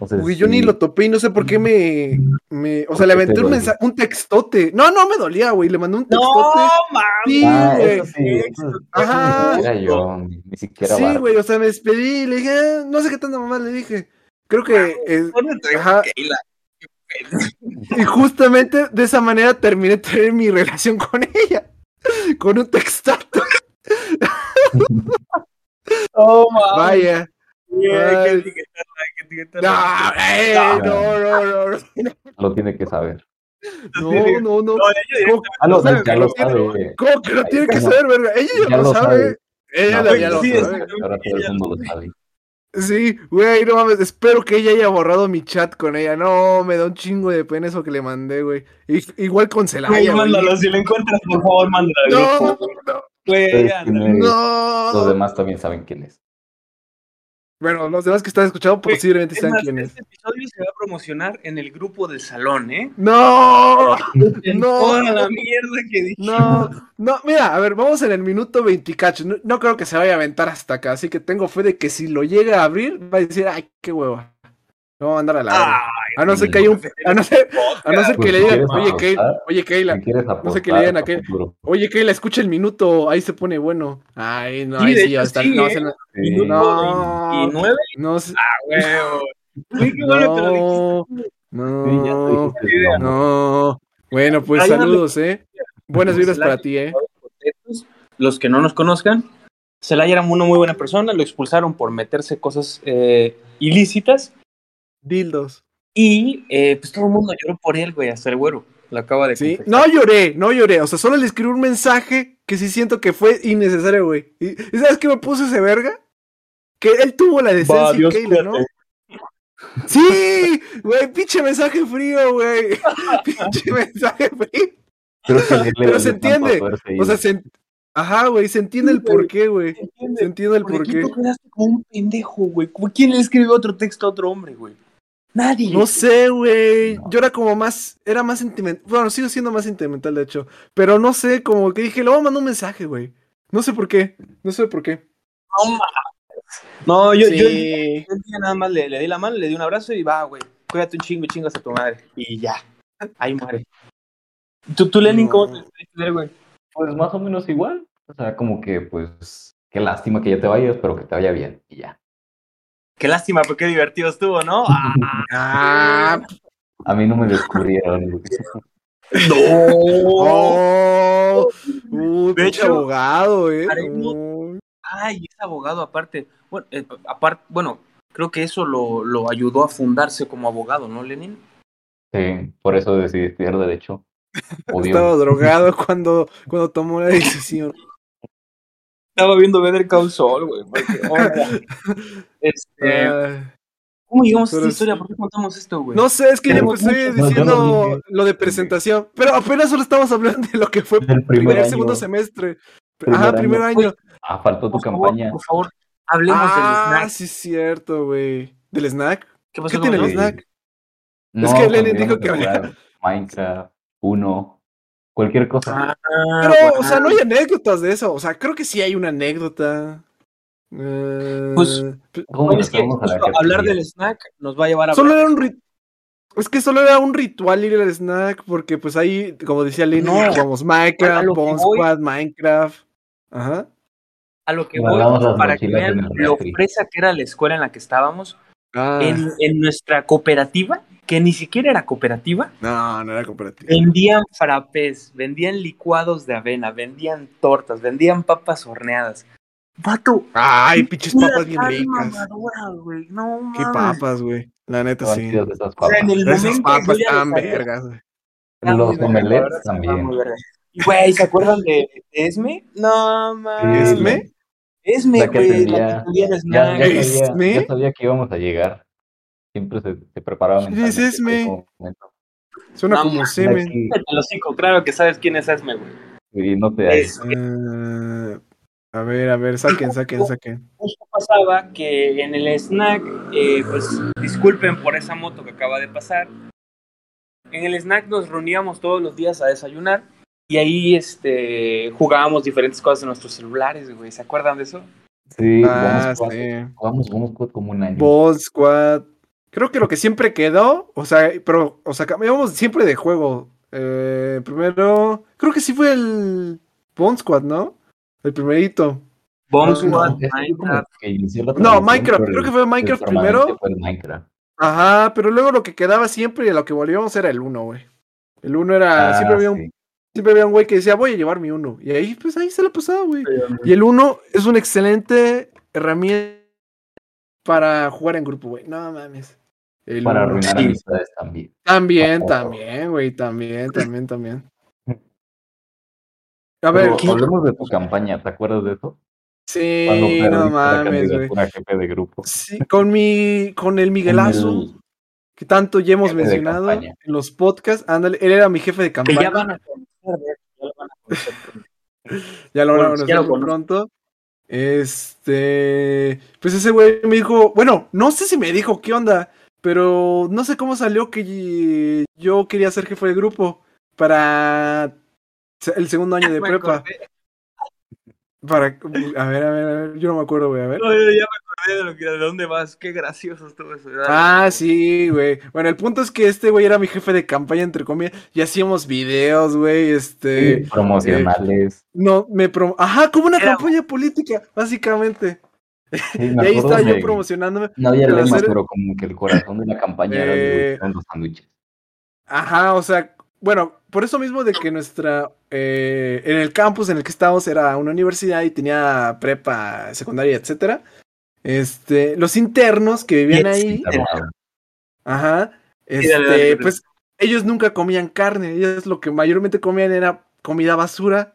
Speaker 3: Entonces,
Speaker 1: Güey, yo ni lo topé y no sé por qué me. me o
Speaker 3: ¿Por
Speaker 1: sea, le aventé un mensaje, un textote. No, no me dolía, güey. Le mandé un
Speaker 2: No,
Speaker 1: textote.
Speaker 2: mames.
Speaker 1: Sí,
Speaker 3: Ah,
Speaker 1: güey.
Speaker 3: eso sí, eso,
Speaker 1: Ajá.
Speaker 3: ni siquiera yo, ni, siquiera
Speaker 1: Sí, güey, o sea, me despedí y le dije, "Ah, no sé qué tanta mamá le dije. Creo que. eh, Ajá. Y justamente de esa manera terminé de tener mi relación con ella. Con un textote.
Speaker 2: Oh, mames.
Speaker 1: Vaya. No, no, no, no, no.
Speaker 3: Lo tiene que saber.
Speaker 1: No, no, no.
Speaker 2: No, ella
Speaker 1: ¿Cómo,
Speaker 3: Ah, no, ya
Speaker 1: lo
Speaker 3: sabe.
Speaker 1: cómo que lo tiene que
Speaker 3: No.
Speaker 1: saber, verga? Ella ya, lo sabe. Ella
Speaker 3: No,
Speaker 1: lo-
Speaker 3: pues,
Speaker 1: ya lo sabe.
Speaker 3: Ahora todo el mundo lo sabe.
Speaker 1: Sí, güey, no mames. Espero que ella haya borrado mi chat con ella. No, me da un chingo de pena eso que le mandé, güey. Igual con Celaya, güey.
Speaker 2: mándalo, si lo encuentras, por favor, mándalo. al
Speaker 1: No, no,
Speaker 2: Güey,
Speaker 3: es, Los
Speaker 1: no.
Speaker 3: demás también saben quién es.
Speaker 1: Bueno, los demás que están escuchando posiblemente sean
Speaker 2: más,
Speaker 1: quiénes.
Speaker 2: este episodio se va a promocionar en el grupo del salón, ¿eh?
Speaker 1: No, no.
Speaker 2: toda la mierda que dije.
Speaker 1: No, no, mira, a ver, vamos en el minuto 20 cacho. No, no creo que se vaya a aventar hasta acá, así que tengo fe de que si lo llega a abrir, va a decir, ay, qué hueva. Lo voy a mandar a la verga. A no ser que haya un. A no ser, a no ser
Speaker 3: Pues,
Speaker 1: que le
Speaker 3: si
Speaker 1: digan, oye, Keila, oye, Keila, no sé qué le digan a
Speaker 3: a
Speaker 1: qué-
Speaker 3: futuro.
Speaker 1: oye, Keila, escucha el minuto, ahí se pone bueno. Ay, no,
Speaker 2: Sí,
Speaker 1: ahí sí,
Speaker 2: hecho,
Speaker 1: va a estar.
Speaker 2: sí,
Speaker 1: no,
Speaker 2: ¿eh?
Speaker 1: no, No.
Speaker 2: 29.
Speaker 1: no, sé-
Speaker 2: Ah, que
Speaker 1: no, no, no. Bueno, pues saludos, eh. Buenas vibras para ti, eh.
Speaker 2: Los que no nos conozcan, Celaya era una muy buena persona, lo expulsaron por meterse cosas eh, ilícitas
Speaker 1: Dildos.
Speaker 2: y eh, pues todo el mundo lloró por él, güey, hasta el güero. Lo acaba de
Speaker 1: Sí, no lloré, no lloré. O sea, solo le escribí un mensaje que sí siento que fue innecesario, güey. ¿Y, y sabes qué me puso ese verga? Que él tuvo la decencia,
Speaker 2: Dios,
Speaker 1: Keila, ¿no? Sí, güey, pinche mensaje frío, güey. pinche mensaje frío. Pero se entiende. O sea, se, ajá, güey, se entiende el porqué, güey.
Speaker 2: ¿Se entiende?
Speaker 1: Se entiende el
Speaker 2: ¿Por qué
Speaker 1: porqué.
Speaker 2: tú quedaste como un pendejo, güey? ¿Cómo- ¿Quién le escribió otro texto a otro hombre, güey? Nadie.
Speaker 1: No sé, güey.
Speaker 3: No.
Speaker 1: Yo era como más, era más sentimental. Bueno, sigo siendo más sentimental, de hecho. Pero no sé, como que dije, le voy a mandar un mensaje, güey. No sé por qué. No sé por qué.
Speaker 2: No, no yo,
Speaker 1: sí.
Speaker 2: yo, yo el día nada más le, le di la mano, le di un abrazo y va, güey. Cuídate un chingo y chingas a tu madre. Y ya. Ahí muere. ¿Tú, tú Lenin,
Speaker 1: No.
Speaker 2: cómo te él, güey?
Speaker 3: Pues más o menos igual. O sea, como que, pues, qué lástima que ya te vayas, pero que te vaya bien. Y ya.
Speaker 2: Qué lástima, pero qué divertido estuvo, ¿no? Ah,
Speaker 3: A mí no me descubrieron. güey.
Speaker 1: oh, uh,
Speaker 2: De hecho,
Speaker 1: abogado, eh.
Speaker 2: haremos-. Ay, es abogado aparte. Bueno, eh, aparte, bueno, creo que eso lo, lo ayudó a fundarse como abogado, ¿no, Lenin?
Speaker 3: Sí, por eso decidí estudiar Derecho.
Speaker 1: Estaba drogado cuando, cuando tomó la decisión.
Speaker 2: Estaba viendo Better Call Saul, güey. hola. Este,
Speaker 1: Ah,
Speaker 2: ¿Cómo llegamos a esta historia? ¿Por qué contamos esto, güey?
Speaker 1: no sé, es que yo
Speaker 3: no, yo
Speaker 1: diciendo lo de presentación. Pero apenas solo estamos hablando de lo que fue
Speaker 3: Del primer
Speaker 1: primer,
Speaker 3: año.
Speaker 1: segundo semestre.
Speaker 3: Primer
Speaker 1: Ajá, primer
Speaker 3: año.
Speaker 1: año.
Speaker 3: Ah, faltó tu
Speaker 2: por favor,
Speaker 3: campaña.
Speaker 2: por favor, hablemos
Speaker 1: Ah,
Speaker 2: del snack.
Speaker 1: sí, es cierto, güey. ¿Del snack?
Speaker 2: ¿Qué pasó
Speaker 1: ¿Qué
Speaker 2: con
Speaker 1: tiene el
Speaker 2: el
Speaker 1: snack?
Speaker 3: No,
Speaker 1: Es que Lenin dijo que había-
Speaker 3: Minecraft, Uno, cualquier cosa.
Speaker 2: Ah,
Speaker 1: Pero, o sea, no
Speaker 2: bueno.
Speaker 1: hay anécdotas de eso. O sea, creo que sí hay una anécdota. Eh,
Speaker 2: Pues,
Speaker 3: ¿Cómo
Speaker 2: Bueno, es que hablar del snack nos va a llevar a
Speaker 1: Solo
Speaker 2: hablar
Speaker 1: era un rit- Es que solo era un ritual ir al snack, porque pues ahí, como decía Lenin,
Speaker 2: No.
Speaker 1: jugamos
Speaker 2: A
Speaker 1: Minecraft,
Speaker 2: voy-
Speaker 1: Squad, Minecraft. Ajá.
Speaker 2: a lo que voy
Speaker 3: Guardamos las
Speaker 2: para que vean lo fresa que era la escuela en la que estábamos.
Speaker 1: Ah,
Speaker 2: En, en nuestra cooperativa, que ni siquiera era cooperativa,
Speaker 1: no, no era cooperativa.
Speaker 2: vendían frappés, vendían licuados de avena, vendían tortas, vendían papas horneadas. Vato,
Speaker 1: Ay, pinches papas bien ricas.
Speaker 2: güey. No
Speaker 1: Qué papas, güey. La neta sí.
Speaker 3: esas
Speaker 2: O sea, en
Speaker 3: papas.
Speaker 2: el
Speaker 1: Esas papas
Speaker 2: sabía.
Speaker 1: vergas, güey.
Speaker 3: Los omelets también.
Speaker 2: güey, ¿se acuerdan de, Esme? No mames.
Speaker 1: ¿Esme?
Speaker 2: Esme,
Speaker 3: La que
Speaker 2: güey, la que atendía el
Speaker 3: Ya,
Speaker 2: snack.
Speaker 3: ya,
Speaker 1: ¿Es
Speaker 3: sabía,
Speaker 1: me?
Speaker 3: ya sabía que íbamos a llegar. Siempre se, se preparaba
Speaker 1: ¿Quién es
Speaker 3: mentalmente para
Speaker 1: Esme?
Speaker 3: ese momento.
Speaker 1: Suena
Speaker 2: No,
Speaker 1: como
Speaker 2: hocico, claro que sabes quién es Esme, güey.
Speaker 3: Y no te
Speaker 2: Es-
Speaker 1: Ah, a ver, a ver, saquen, saquen, saquen.
Speaker 2: Justo pasaba que en el snack, eh, pues disculpen por esa moto que acaba de pasar. En el snack nos reuníamos todos los días a desayunar y ahí este jugábamos diferentes cosas en nuestros celulares, güey. ¿Se acuerdan de eso?
Speaker 3: Sí,
Speaker 1: Ah,
Speaker 3: jugamos Squad.
Speaker 1: sí.
Speaker 3: Jugamos, jugamos Squad como un año.
Speaker 1: Ball Squad. Creo que lo que siempre quedó, o sea, pero, o sea, cambiamos siempre de juego. Eh, primero, creo que sí fue el Bone Squad, ¿no? El primerito.
Speaker 2: Bomb
Speaker 3: No,
Speaker 2: Squad, Minecraft.
Speaker 3: que inició la
Speaker 1: No, Minecraft, creo que fue Minecraft primero.
Speaker 3: fue el Minecraft.
Speaker 1: Ajá, pero luego lo que quedaba siempre y a lo que volvíamos era el 1, güey. El 1 era,
Speaker 3: Ah,
Speaker 1: siempre había un, siempre había un güey que decía, voy a llevar mi 1. Y ahí, pues ahí se la pasaba, güey. Y el 1 es una excelente herramienta para jugar en grupo, güey. No mames. El
Speaker 3: Para
Speaker 1: uno.
Speaker 3: arruinar
Speaker 2: Sí.
Speaker 3: amistades también.
Speaker 1: También,
Speaker 3: Oh.
Speaker 1: también, güey, también, también, también. A ver, ¿quién-
Speaker 3: hablemos de tu campaña, ¿te acuerdas de eso?
Speaker 1: sí, no mames, güey.
Speaker 3: candidatura a jefe de grupo.
Speaker 1: Sí, con mi, con el Miguelazo,
Speaker 3: el-
Speaker 1: que tanto ya hemos mencionado en los podcasts, ándale, él era mi jefe de
Speaker 2: Que
Speaker 1: campaña.
Speaker 2: ya van a conocer, ya lo van a conocer.
Speaker 1: Ya lo van a conocer pronto. Este, pues ese güey me dijo, bueno, no sé si me dijo qué onda, pero no sé cómo salió que yo quería ser jefe de grupo para el segundo año de
Speaker 2: Me
Speaker 1: prepa.
Speaker 2: acordé.
Speaker 1: Para, a ver, a ver, a ver, yo no me acuerdo, güey, a ver.
Speaker 2: No, ya me acordé de, lo que- de dónde vas. Qué gracioso estuvo eso.
Speaker 1: Ah, sí, güey. Bueno, el punto es que este güey era mi jefe de campaña, entre comillas, y hacíamos videos, güey, este...
Speaker 3: promocionales.
Speaker 1: No, me prom... Ajá, como una
Speaker 2: Era-
Speaker 1: campaña política, básicamente.
Speaker 3: Sí,
Speaker 1: Y ahí estaba yo promocionándome.
Speaker 3: No había
Speaker 1: de
Speaker 3: lema,
Speaker 1: hacer-
Speaker 3: pero como que el corazón de la campaña
Speaker 1: Eh,
Speaker 3: eran los sándwiches.
Speaker 1: Ajá, o sea, bueno, por eso mismo de que nuestra, eh, en el campus en el que estábamos era una universidad y tenía prepa, secundaria, etcétera. Este, los internos que vivían ahí, ajá,
Speaker 2: dale,
Speaker 1: este,
Speaker 2: dale, dale.
Speaker 1: pues ellos nunca comían carne, ellos lo que mayormente comían era comida basura,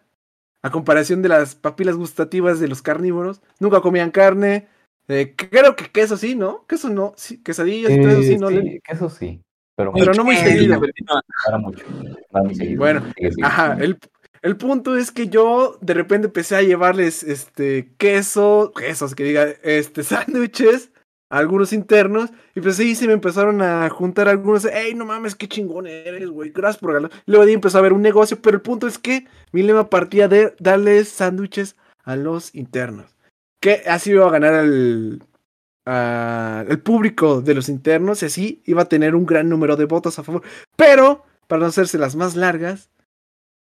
Speaker 1: a comparación de las papilas gustativas de los carnívoros, nunca comían carne, eh, creo que queso sí, ¿no? Queso no, sí, quesadillas y todo eso sí, ¿no?
Speaker 3: sí, que eso sí. Pero,
Speaker 1: Pero no muy seguido.
Speaker 2: continúa.
Speaker 3: no era mucho. no era muy seguido.
Speaker 1: Bueno. Ajá, el, el punto es que yo de repente empecé a llevarles este queso, quesos que diga, este sándwiches algunos internos y pues sí se me empezaron a juntar algunos, hey, no mames, qué chingón eres, güey, gracias por ganar. Luego de ahí empezó a haber un negocio, pero el punto es que mi lema partía de darles sándwiches a los internos. Que así iba a ganar el, a- público de los internos y así iba a tener un gran número de votos a favor. Pero, para no hacerse las más largas,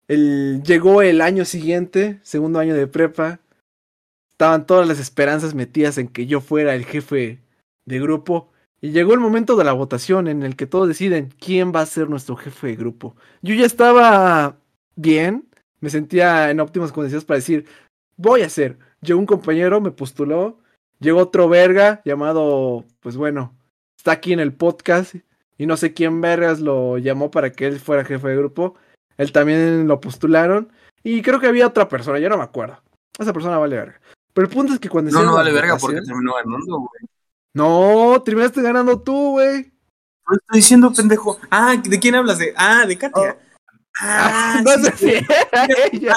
Speaker 1: el, llegó el año siguiente, segundo año de prepa. Estaban todas las esperanzas metidas en que yo fuera el jefe de grupo. Y llegó el momento de la votación en el que todos deciden quién va a ser nuestro jefe de grupo. Yo ya estaba bien, me sentía en óptimas condiciones para decir, voy a ser. Llegó un compañero, me postuló, llegó otro verga llamado, pues bueno, está aquí en el podcast y no sé quién vergas lo llamó para que él fuera jefe de grupo. Él también lo postularon. Y creo que había otra persona, ya no me acuerdo. Esa persona vale verga. Pero el punto es que cuando
Speaker 2: No, no vale verga porque terminó ganando, güey.
Speaker 1: No, terminaste ganando tú, güey.
Speaker 2: No estoy diciendo, pendejo. Ah, ¿de quién hablas? De... Ah, de Katia. Ah,
Speaker 1: no
Speaker 2: sí,
Speaker 1: sé si era ella.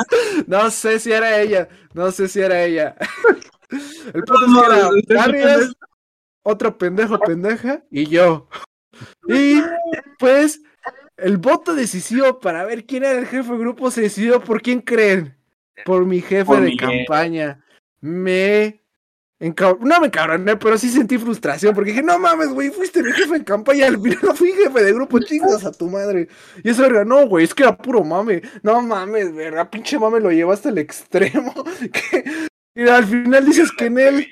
Speaker 1: No sé si era ella. No sé si era ella. El punto
Speaker 2: No,
Speaker 1: es que era
Speaker 2: no, estoy
Speaker 1: Barrios, otro pendejo, pendeja, y yo. Y pues el voto decisivo para ver quién era el jefe de grupo se decidió por quién creen. Por mi jefe
Speaker 2: Por
Speaker 1: de
Speaker 2: Miguel.
Speaker 1: campaña. Me encab- no me cabroné, pero sí sentí frustración porque dije, no mames, güey, fuiste mi jefe de campaña, al final fui jefe de grupo, chingas a tu madre. Y eso era, no, güey, es que era puro mame. No mames, verga, pinche mame lo llevó hasta el extremo. que- y al final dices que en él.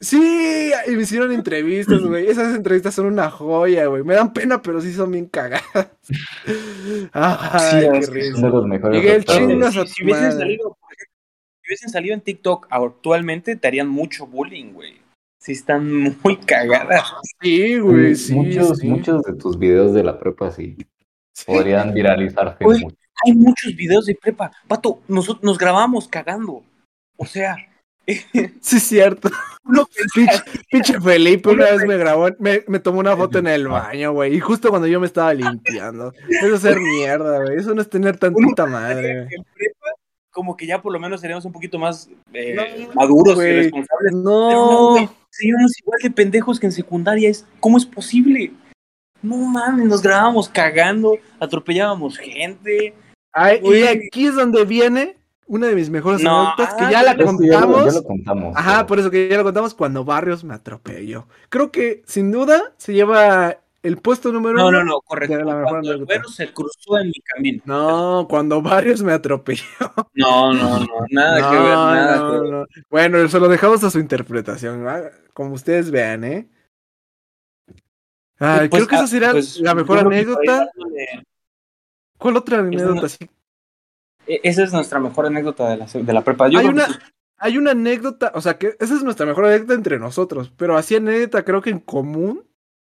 Speaker 1: Sí, y me hicieron entrevistas, güey. Esas entrevistas son una joya, güey. Me dan pena, pero sí son bien cagadas. Ay,
Speaker 2: Sí,
Speaker 1: qué risa.
Speaker 3: de los mejores.
Speaker 1: Miguel, chingas a
Speaker 2: Si,
Speaker 1: tu
Speaker 2: si hubiesen
Speaker 1: madre.
Speaker 2: salido, hubiesen salido en TikTok actualmente, te harían mucho bullying, güey. Sí, están muy cagadas.
Speaker 1: Sí, güey, sí.
Speaker 3: muchos,
Speaker 1: sí.
Speaker 3: muchos de tus videos de la prepa sí
Speaker 1: Sí.
Speaker 3: podrían viralizarse
Speaker 2: Güey.
Speaker 3: mucho.
Speaker 2: Hay muchos videos de prepa. Pato, nosotros nos grabamos cagando. O sea,
Speaker 1: Sí, es cierto.
Speaker 2: uno
Speaker 1: Pinche, pinche Felipe una vez me grabó, me, me tomó una foto en el baño, güey. Y justo cuando yo me estaba limpiando. Eso es ser mierda, güey. Eso no es tener tantita madre, güey.
Speaker 2: en prepa, como que ya por lo menos seríamos un poquito más eh,
Speaker 1: No,
Speaker 2: maduros
Speaker 1: güey.
Speaker 2: y responsables. No,
Speaker 1: No.
Speaker 2: seguimos igual de pendejos que en secundaria. Es, ¿Cómo es posible? No mames, nos grabábamos cagando, atropellábamos gente.
Speaker 1: Ay, y aquí es donde viene una de mis mejores
Speaker 2: No,
Speaker 1: anécdotas que
Speaker 2: ah,
Speaker 1: ya la
Speaker 3: Esto ya lo-
Speaker 1: contamos.
Speaker 3: ya lo contamos.
Speaker 1: Ajá,
Speaker 3: pero-
Speaker 1: por eso que ya lo contamos cuando Barrios me atropelló. Creo que sin duda se lleva el puesto número
Speaker 2: No,
Speaker 1: uno.
Speaker 2: no, no, correcto.
Speaker 1: mejor
Speaker 2: Cuando el güero se cruzó en mi camino.
Speaker 1: No, cuando Barrios me atropelló.
Speaker 2: No, no, no, nada
Speaker 1: no,
Speaker 2: que ver, nada
Speaker 1: no,
Speaker 2: que ver.
Speaker 1: no. Bueno, se lo dejamos a su interpretación, como ustedes vean, ¿eh? Ay,
Speaker 2: Pues,
Speaker 1: creo que
Speaker 2: ah,
Speaker 1: esa sería
Speaker 2: pues,
Speaker 1: la mejor anécdota. ¿Cuál otra anécdota?
Speaker 2: no-
Speaker 1: Sí,
Speaker 2: E- Esa es nuestra mejor anécdota de la, de la prepa. Yo
Speaker 1: Hay
Speaker 2: que
Speaker 1: una-. Hay una anécdota, o sea, que esa es nuestra mejor anécdota entre nosotros, pero así anécdota creo que en común,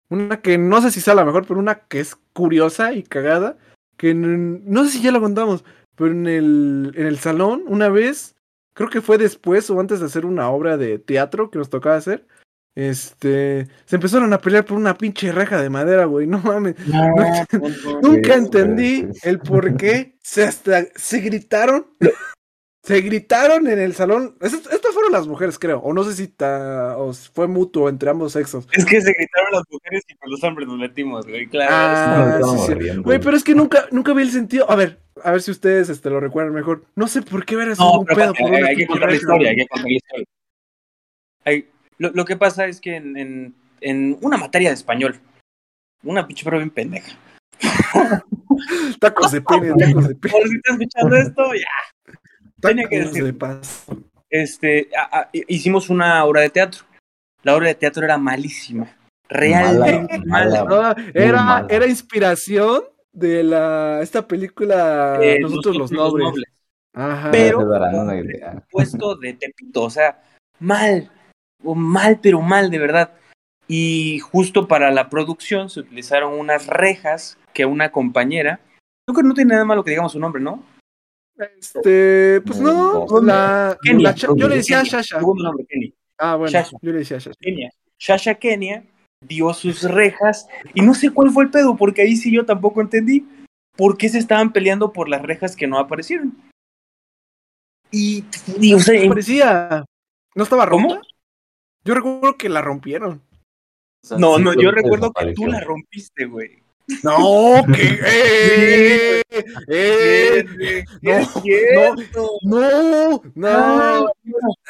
Speaker 1: una que no sé si sea la mejor, pero una que es curiosa y cagada, que en- no sé si ya la contamos, pero en el, en el salón una vez, creo que fue después o antes de hacer una obra de teatro que nos tocaba hacer, este, se empezaron a pelear por una pinche reja de madera, güey, no mames. Nunca
Speaker 3: Sí,
Speaker 1: entendí el por qué se hasta se gritaron. Se gritaron en el salón. Estas, estas fueron las mujeres, creo. O no sé si ta- o si fue mutuo entre ambos sexos.
Speaker 2: Es que se gritaron las mujeres y con los hombres nos metimos, güey, claro.
Speaker 1: Ah, sí, sí. Güey, pero es que nunca, nunca vi el sentido. A ver, a ver si ustedes este, lo recuerdan mejor. No sé por qué ver eso
Speaker 2: no,
Speaker 1: un
Speaker 2: pero
Speaker 1: pedo
Speaker 2: hay, hay que contar la historia, hay que contar la historia. Ay, lo, lo que pasa es que en, en, en una materia de español, una pinche prueba bien pendeja.
Speaker 1: Tacos de pene, tacos de pene.
Speaker 2: Por si estás escuchando esto, ya. Tenía que decir.
Speaker 1: de paso.
Speaker 2: Este, a- a- hicimos una obra de teatro. La obra de teatro era malísima. Realmente
Speaker 3: Mala,
Speaker 2: mala.
Speaker 1: No, era,
Speaker 3: mala.
Speaker 1: era inspiración de la esta película
Speaker 2: Eh,
Speaker 1: Nosotros los Nobles. Ajá.
Speaker 2: Pero-
Speaker 3: idea.
Speaker 2: Puesto de Tepito, o sea, mal. O mal, pero mal, de verdad. Y justo para la producción se utilizaron unas rejas que una compañera. Creo que no tiene nada malo que digamos su nombre, ¿no?
Speaker 1: Este, pues no,
Speaker 3: No,
Speaker 1: la,
Speaker 2: Kenia.
Speaker 1: la yo le decía
Speaker 2: Kenia.
Speaker 1: Shasha.
Speaker 2: Nombre, Kenny.
Speaker 1: Ah, bueno,
Speaker 2: Shasha.
Speaker 1: yo le decía Shasha.
Speaker 2: Kenia. Shasha Kenia dio sus rejas y no sé cuál fue el pedo, porque ahí sí yo tampoco entendí por qué se estaban peleando por las rejas que no aparecieron. Y, y, o sea, en-
Speaker 1: Parecía. ¿No estaba
Speaker 2: ¿Cómo?
Speaker 1: rota? Yo recuerdo que la rompieron.
Speaker 2: no, no, yo recuerdo que tú la rompiste, güey.
Speaker 1: No, que. ¡Eh! ¡Eh! No,
Speaker 2: cierto.
Speaker 1: No, no,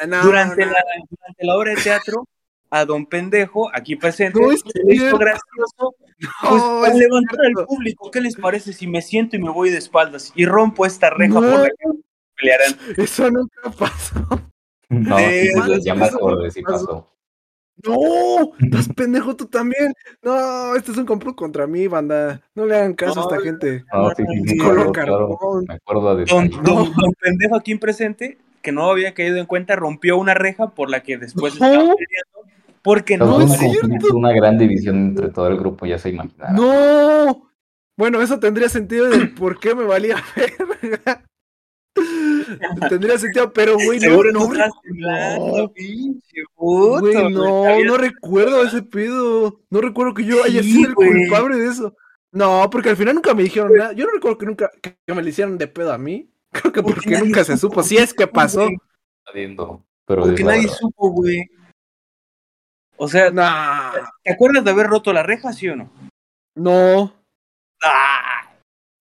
Speaker 1: no.
Speaker 2: durante,
Speaker 1: no.
Speaker 2: La, durante la obra de teatro, a don pendejo, aquí presente,
Speaker 1: No es
Speaker 2: hizo gracioso
Speaker 1: No,
Speaker 2: Pues para
Speaker 1: es
Speaker 2: levantar al público, ¿qué les parece si me siento y me voy de espaldas y rompo esta reja
Speaker 1: No.
Speaker 2: por la que pelearán?
Speaker 1: Eso nunca pasó.
Speaker 3: No,
Speaker 2: Eh,
Speaker 3: sí,
Speaker 1: eso-
Speaker 3: ya me
Speaker 1: eso
Speaker 3: acordé, sí
Speaker 1: pasó. No, estás pendejo tú también. No, este es un complot contra mí, banda. No le hagan caso a esta gente.
Speaker 3: No, sí, sí, sí, claro, claro. Me acuerdo de
Speaker 2: Don, don- don pendejo aquí presente, que no había caído en cuenta, rompió una reja por la que después
Speaker 1: No.
Speaker 2: estaban peleando, porque no,
Speaker 1: es cierto.
Speaker 3: una gran división entre todo el grupo, ya se imaginará.
Speaker 1: No. Bueno, eso tendría sentido del por qué me valía verga. Tendría sentido, pero güey, no, no,
Speaker 2: no
Speaker 1: no. Güey, no, recuerdo ese pedo. No recuerdo que yo haya
Speaker 2: Sí,
Speaker 1: sido el
Speaker 2: güey.
Speaker 1: culpable de eso. No, porque al final nunca me dijeron nada. Yo no recuerdo que nunca que me le hicieron de pedo a mí. Creo que
Speaker 2: Porque
Speaker 1: nunca se
Speaker 2: supo,
Speaker 1: supo. Si es que pasó.
Speaker 3: pero
Speaker 2: Porque nadie
Speaker 3: verdad.
Speaker 2: supo, güey. O sea,
Speaker 1: Nah,
Speaker 2: ¿te acuerdas de haber roto la reja, sí o no?
Speaker 1: no,
Speaker 2: ¡Ah!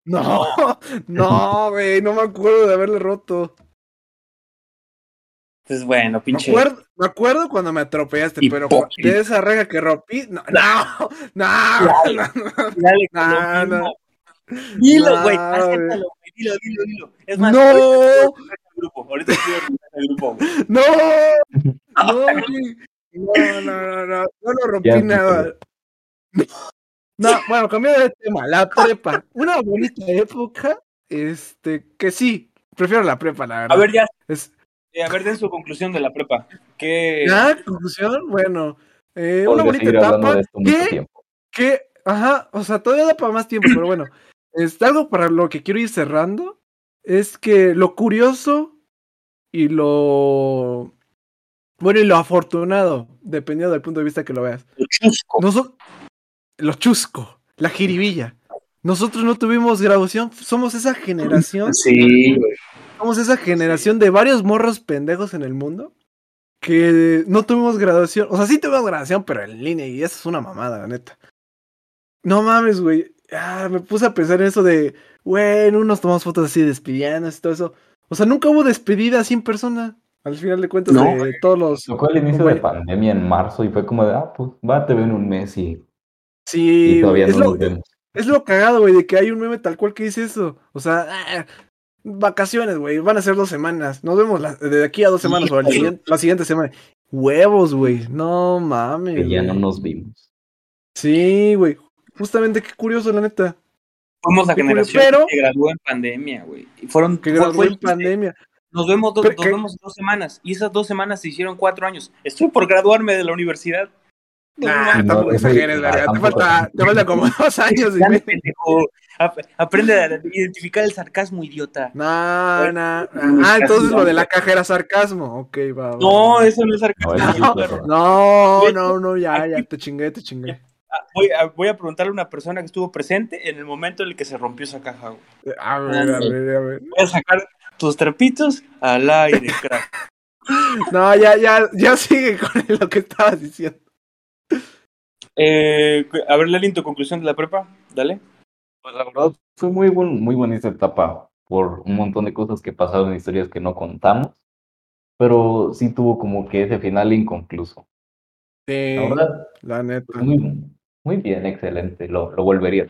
Speaker 1: No, no, güey, no me acuerdo de haberle roto.
Speaker 2: Pues bueno,
Speaker 1: Me
Speaker 2: pinche.
Speaker 1: acuerdo, me acuerdo cuando me atropellaste, pero de esa reja que rompí, no, no, no, no, no, no.
Speaker 2: Dilo,
Speaker 1: No,
Speaker 2: güey. Acéptalo, güey. Dilo, dilo, dilo. Es más,
Speaker 1: No.
Speaker 2: ahorita estoy en el grupo. Ahorita estoy en el grupo, güey.
Speaker 1: No, no, güey. no, no, no, no, no lo rompí
Speaker 3: Ya,
Speaker 1: nada. No, bueno, cambiando de tema, la prepa, una bonita época, este, que sí, prefiero la prepa, la verdad.
Speaker 2: A ver, ya.
Speaker 1: Es,
Speaker 2: eh, a ver, den su conclusión de la prepa. ¿Qué?
Speaker 1: ¿Ya? ¿Conclusión? Bueno, eh, una bonita etapa que, que, ajá, o sea, todavía da para más tiempo, pero bueno, este, algo para lo que quiero ir cerrando es que lo curioso y lo, bueno, y lo afortunado, dependiendo del punto de vista que lo veas,
Speaker 2: Lo chusco.
Speaker 1: nosotros, lo chusco, la jiribilla, nosotros no tuvimos graduación, somos esa generación
Speaker 2: Sí, güey.
Speaker 1: somos esa generación de varios morros pendejos en el mundo que no tuvimos graduación. O sea, sí tuvimos graduación, pero en línea y eso es una mamada, la neta. No mames, güey. Ah, me puse a pensar en eso de, bueno, nos tomamos fotos así despidiéndonos y todo eso. O sea, nunca hubo despedida así en persona. Al final de cuentas,
Speaker 2: No.
Speaker 1: de todos los.
Speaker 3: Tocó el inicio
Speaker 1: Güey.
Speaker 3: de pandemia en marzo y fue como de, ah, pues va, te veo en un mes y,
Speaker 1: Sí, es
Speaker 3: no
Speaker 1: lo, es lo cagado, güey, de que hay un meme tal cual que dice eso. O sea, ah, vacaciones, güey, van a ser dos semanas. Nos vemos la- de aquí a dos semanas o la siguiente, la siguiente semana. Huevos, güey. No mames.
Speaker 3: Que ya no nos vimos.
Speaker 1: Sí, güey. Justamente qué curioso, la neta.
Speaker 2: Fuimos la generación
Speaker 1: pero-
Speaker 2: que graduó en pandemia, güey. Y fueron.
Speaker 1: Que graduó
Speaker 2: fue
Speaker 1: en pandemia.
Speaker 2: Nos vemos, dos, nos vemos dos semanas. Y esas dos semanas se hicieron cuatro años. Estoy por graduarme de la universidad. No,
Speaker 1: Nah,
Speaker 3: no,
Speaker 1: tampoco
Speaker 3: ese-
Speaker 1: exageres, verga. Te falta, te falta como dos años y
Speaker 2: pendejo. Aprende a identificar el sarcasmo, idiota.
Speaker 1: No, no. Ah, entonces lo de la caja era sarcasmo. Ok, va. va,
Speaker 2: No, eso no es sarcasmo.
Speaker 3: No,
Speaker 1: No. No, ya, ya, te chingué, te chingué.
Speaker 2: Ah, Voy a, voy a preguntarle a una persona que estuvo presente en el momento en el que se rompió esa caja. güey.
Speaker 1: A ver, a ver, a ver.
Speaker 2: Voy a sacar tus trapitos al aire, crack.
Speaker 1: No, ya, ya, ya sigue con lo que estabas diciendo.
Speaker 2: Eh, a ver, Lelin, tu conclusión de la prepa. Dale.
Speaker 3: Pues la verdad fue muy, buen, muy bonita etapa por un montón de cosas que pasaron, historias que no contamos. pero sí tuvo como que ese final inconcluso.
Speaker 1: Sí,
Speaker 3: La verdad,
Speaker 1: la neta.
Speaker 3: muy, muy bien, excelente, lo, lo volvería.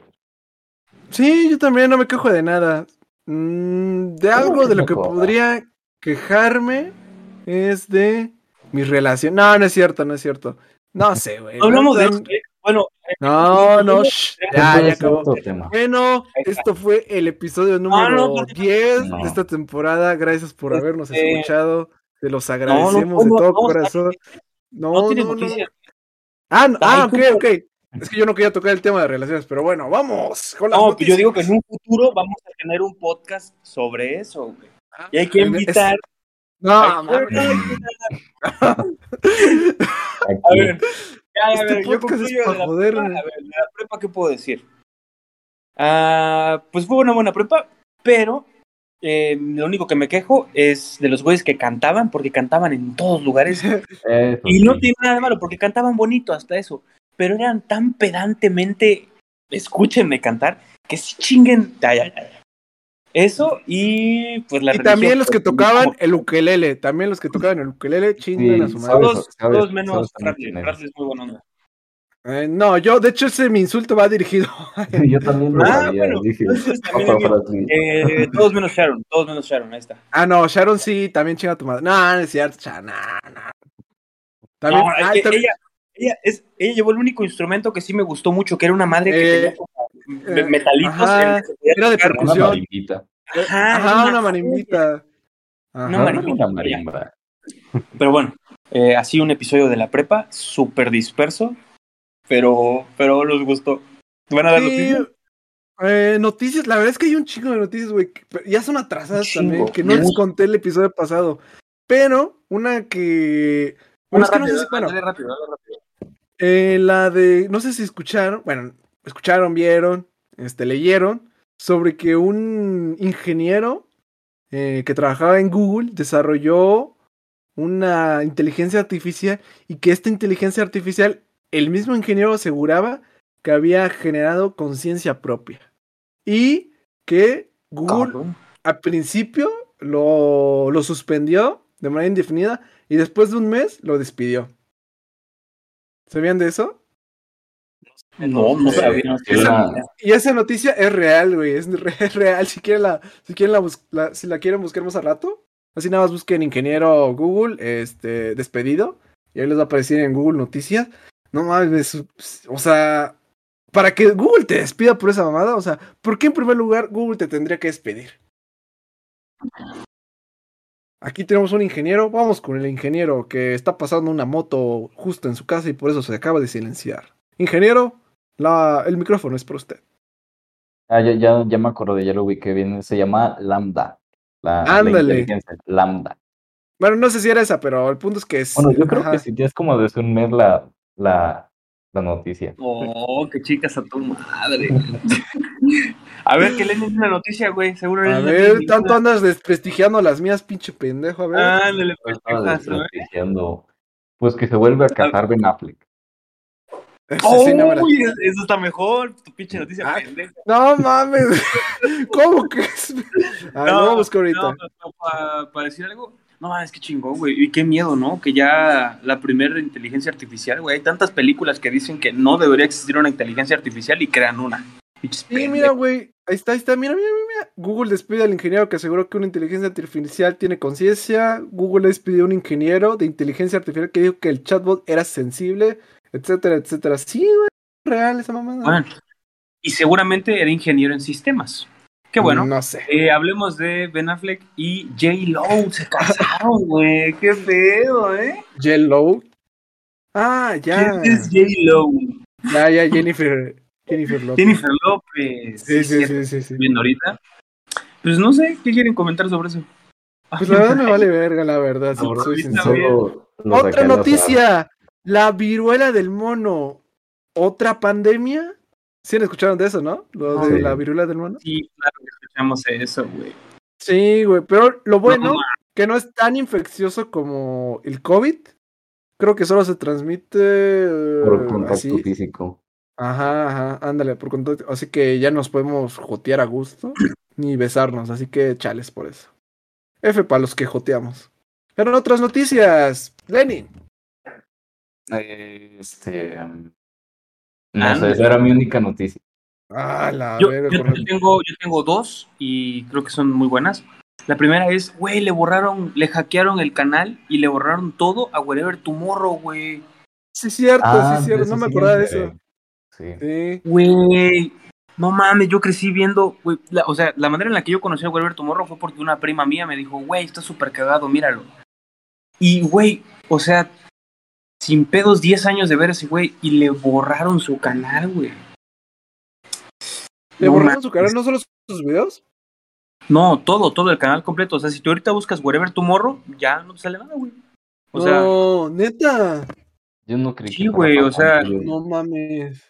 Speaker 1: Sí, yo también no me quejo de nada. Mm, de algo de lo que podría quejarme es de mi relación. No, no es cierto, no es cierto. No sé, güey.
Speaker 2: No hablamos de
Speaker 1: no,
Speaker 2: eso, ¿eh? Bueno, eh,
Speaker 1: No, no, shh, ya, ya acabó.
Speaker 3: tema.
Speaker 1: Bueno, esto fue el episodio número
Speaker 2: no, no,
Speaker 1: 10
Speaker 3: no.
Speaker 1: de esta temporada. Gracias por habernos
Speaker 2: Este,
Speaker 1: escuchado. Te los agradecemos de todo corazón. No,
Speaker 2: no
Speaker 1: no,
Speaker 2: noticias.
Speaker 1: Ah, no, ah, ok, ok. Es que yo no quería tocar el tema de relaciones, pero bueno, vamos con las
Speaker 2: No, pues yo digo que
Speaker 1: noticias.
Speaker 2: en un futuro vamos a tener un podcast sobre eso, güey.
Speaker 1: Ah,
Speaker 2: Y hay que
Speaker 1: es-
Speaker 2: invitar.
Speaker 1: No, mames.
Speaker 2: A ver, ya, a
Speaker 1: Este
Speaker 2: ver, yo concluyo de la prepa. A ver, de la prepa, ¿qué puedo decir? Ah, pues fue una buena prepa, pero eh, lo único que me quejo es de los güeyes que cantaban, porque cantaban en todos lugares.
Speaker 3: eso
Speaker 2: Y no tiene nada de malo, porque cantaban bonito hasta eso. Pero eran tan pedantemente, escúchenme cantar, que sí chinguen. Ya, ya, ya. Eso y pues la
Speaker 1: Y también los que
Speaker 2: pues,
Speaker 1: tocaban
Speaker 2: como
Speaker 1: el ukelele, también los que tocaban el ukelele chingan
Speaker 3: Sí,
Speaker 1: a su madre.
Speaker 2: Todos,
Speaker 3: sabes-
Speaker 2: todos menos Bradley. Bradley es muy buena onda.
Speaker 1: Eh, no, yo, de hecho, ese mi insulto va dirigido.
Speaker 3: Yo también lo
Speaker 2: Ah,
Speaker 3: sabía,
Speaker 2: bueno,
Speaker 3: dije,
Speaker 2: entonces también
Speaker 3: "Papá
Speaker 2: el mío".
Speaker 3: Bradley".
Speaker 2: Eh, todos menos Sharon, todos menos Sharon, ahí está.
Speaker 1: ah, no, Sharon sí, también chinga a tu madre. No, no es cierto, Sharon, no, no. También,
Speaker 2: No, es
Speaker 1: ah,
Speaker 2: que ella, ella, es, ella llevó el único instrumento que sí me gustó mucho, que era una madre que
Speaker 1: Eh,
Speaker 2: tenía como
Speaker 1: eh,
Speaker 2: metalitos.
Speaker 1: ajá,
Speaker 2: en
Speaker 1: era de
Speaker 2: tocar.
Speaker 3: Una
Speaker 1: percusión.
Speaker 3: marimbita.
Speaker 2: Ajá,
Speaker 1: una marimbita. Ajá.
Speaker 2: Una marimbita.
Speaker 3: una marimba.
Speaker 2: Pero bueno, eh, así un episodio de la prepa, súper disperso, pero, pero los gustó. ¿Van a dar
Speaker 1: Sí,
Speaker 2: noticias?
Speaker 1: eh, noticias, la verdad es que hay un chingo de noticias, güey. Ya son atrasadas
Speaker 2: chingo,
Speaker 1: también, que no les conté el episodio pasado. Pero una que. Bueno, es que no sé si- bueno,
Speaker 2: dale rápido, dale rápido.
Speaker 1: Eh, la de, no sé si escucharon, bueno, escucharon, vieron, este, leyeron sobre que un ingeniero eh, que trabajaba en Google desarrolló una inteligencia artificial y que esta inteligencia artificial, el mismo ingeniero aseguraba que había generado conciencia propia y que Google al principio lo, lo suspendió de manera indefinida y después de un mes lo despidió. ¿Sabían de eso?
Speaker 2: No, no
Speaker 3: Eh,
Speaker 2: sabía.
Speaker 3: sí,
Speaker 2: sabía.
Speaker 3: una-
Speaker 1: Y esa noticia es real, güey. Es, re- es real. Si quieren la, si quieren la- si la quieren buscar más a rato, así nada más busquen ingeniero Google, este, despedido. Y ahí les va a aparecer en Google Noticias. No mames, o sea, para que Google te despida por esa mamada, o sea, ¿por qué en primer lugar Google te tendría que despedir? Aquí tenemos un ingeniero, vamos con el ingeniero que está pasando una moto justo en su casa y por eso se acaba de silenciar. Ingeniero, la, el micrófono es para usted.
Speaker 3: Ah, ya, ya, ya me acuerdo, ya lo ubiqué bien. Se llama Lambda. La, la
Speaker 1: Ándale.
Speaker 3: inteligencia, Lambda.
Speaker 1: Bueno, no sé si era esa, pero el punto es que es.
Speaker 3: Bueno, yo creo
Speaker 1: ajá.
Speaker 3: que sí, ya es como mes la, la, la noticia.
Speaker 2: Oh, qué chicas a tu madre. a ver, que leen una noticia, güey. Seguro
Speaker 1: A
Speaker 2: leen
Speaker 1: ver,
Speaker 2: ninguna.
Speaker 1: tanto andas desprestigiando las mías, pinche pendejo. A ver.
Speaker 2: Ándale,
Speaker 3: desprestigiando, Pues que se vuelve a casar Ben Affleck.
Speaker 2: Oh,
Speaker 1: sí no, me la-
Speaker 2: Uy, es- eso está mejor. Tu pinche noticia
Speaker 1: Ah,
Speaker 2: pendeja.
Speaker 1: No mames. ¿Cómo que es? Ah, lo vamos a buscar ahorita.
Speaker 2: No, para decir algo. No, es que chingón, güey. Y qué miedo, ¿no? Que ya la primera inteligencia artificial, güey. Hay tantas películas que dicen que no debería existir una inteligencia artificial y crean una.
Speaker 1: Sí, mira, güey. Ahí está, ahí está. Mira, mira, mira. Google despide al ingeniero que aseguró que una inteligencia artificial tiene conciencia. Google despidió a un ingeniero de inteligencia artificial que dijo que el chatbot era sensible, etcétera, etcétera. Sí, güey. Real esa mamada.
Speaker 2: Bueno, y seguramente era ingeniero en sistemas. Qué bueno.
Speaker 1: No sé.
Speaker 2: Eh, hablemos de Ben Affleck y J. Lo. Se casaron, güey. Qué pedo, ¿eh?
Speaker 1: Yellow. Ah, ya.
Speaker 2: ¿Quién es J. Lo?
Speaker 1: Ya, ya, Jennifer. Jennifer López.
Speaker 2: Jennifer López.
Speaker 1: Sí, sí, sí, sí, sí.
Speaker 2: Viendo ahorita. Pues no sé, ¿qué quieren comentar sobre eso?
Speaker 1: Pues la verdad me vale verga, la verdad, si soy sincero. Otra noticia. La viruela del mono. ¿Otra pandemia? Sí, escucharon de eso, ¿no? Lo de
Speaker 3: Sí.
Speaker 1: la viruela del mono.
Speaker 2: Sí, claro que escuchamos eso, güey.
Speaker 1: Sí, güey, pero lo bueno,
Speaker 2: No,
Speaker 1: que no es tan infeccioso como el COVID. Creo que solo se transmite eh,
Speaker 3: Por contacto
Speaker 1: así.
Speaker 3: físico.
Speaker 1: Ajá, ajá, ándale, por contacto. Así que ya nos podemos jotear a gusto, ni besarnos, así que chales por eso. F para los que joteamos. Pero otras noticias. Lenin.
Speaker 3: Eh, Este. um, No sé, esa era mi única noticia.
Speaker 1: Ah, la
Speaker 2: Yo, yo- tengo, yo tengo dos y creo que son muy buenas. La primera es, güey, le borraron, le hackearon el canal y le borraron todo a Wherever Tomorrow, güey.
Speaker 1: Sí, es cierto,
Speaker 3: Ah,
Speaker 1: sí, es cierto. No me
Speaker 3: sí
Speaker 1: acordaba de eso.
Speaker 3: Sí.
Speaker 1: Sí.
Speaker 2: Güey, no mames, yo crecí viendo, güey, la- o sea, la manera en la que yo conocí a Wherever Tomorrow fue porque una prima mía me dijo, güey, está súper cagado, míralo. Y, güey, o sea, sin pedos 10 años de ver a ese güey y le borraron su canal, güey.
Speaker 1: ¿Le
Speaker 2: No
Speaker 1: borraron su canal, no solo sus videos?
Speaker 2: No, todo, todo el canal completo. O sea, si tú ahorita buscas Wherever Tomorrow, ya no te sale nada, güey. O sea,
Speaker 1: no, neta.
Speaker 3: Yo no creí
Speaker 2: Sí, güey, o sea,
Speaker 1: No mames.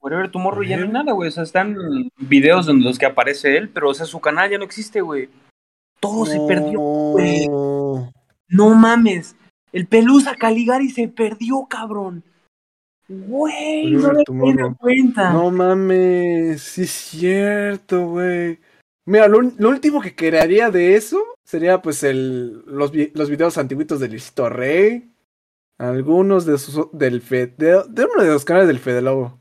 Speaker 2: Wherever Tomorrow ya no hay nada, güey. O sea, están videos en los que aparece él, pero, o sea, su canal ya no existe, güey. Todo se perdió. güey.
Speaker 1: No
Speaker 2: mames. El Pelusa Caligari se perdió, cabrón. Güey, no me dado cuenta.
Speaker 1: No mames, sí es cierto, güey. Mira, lo, último que crearía de eso sería pues el los, vi- los videos antiguitos de Luisito Rey. Algunos de sus del Fed, de, de uno de los canales del Fede Lobo.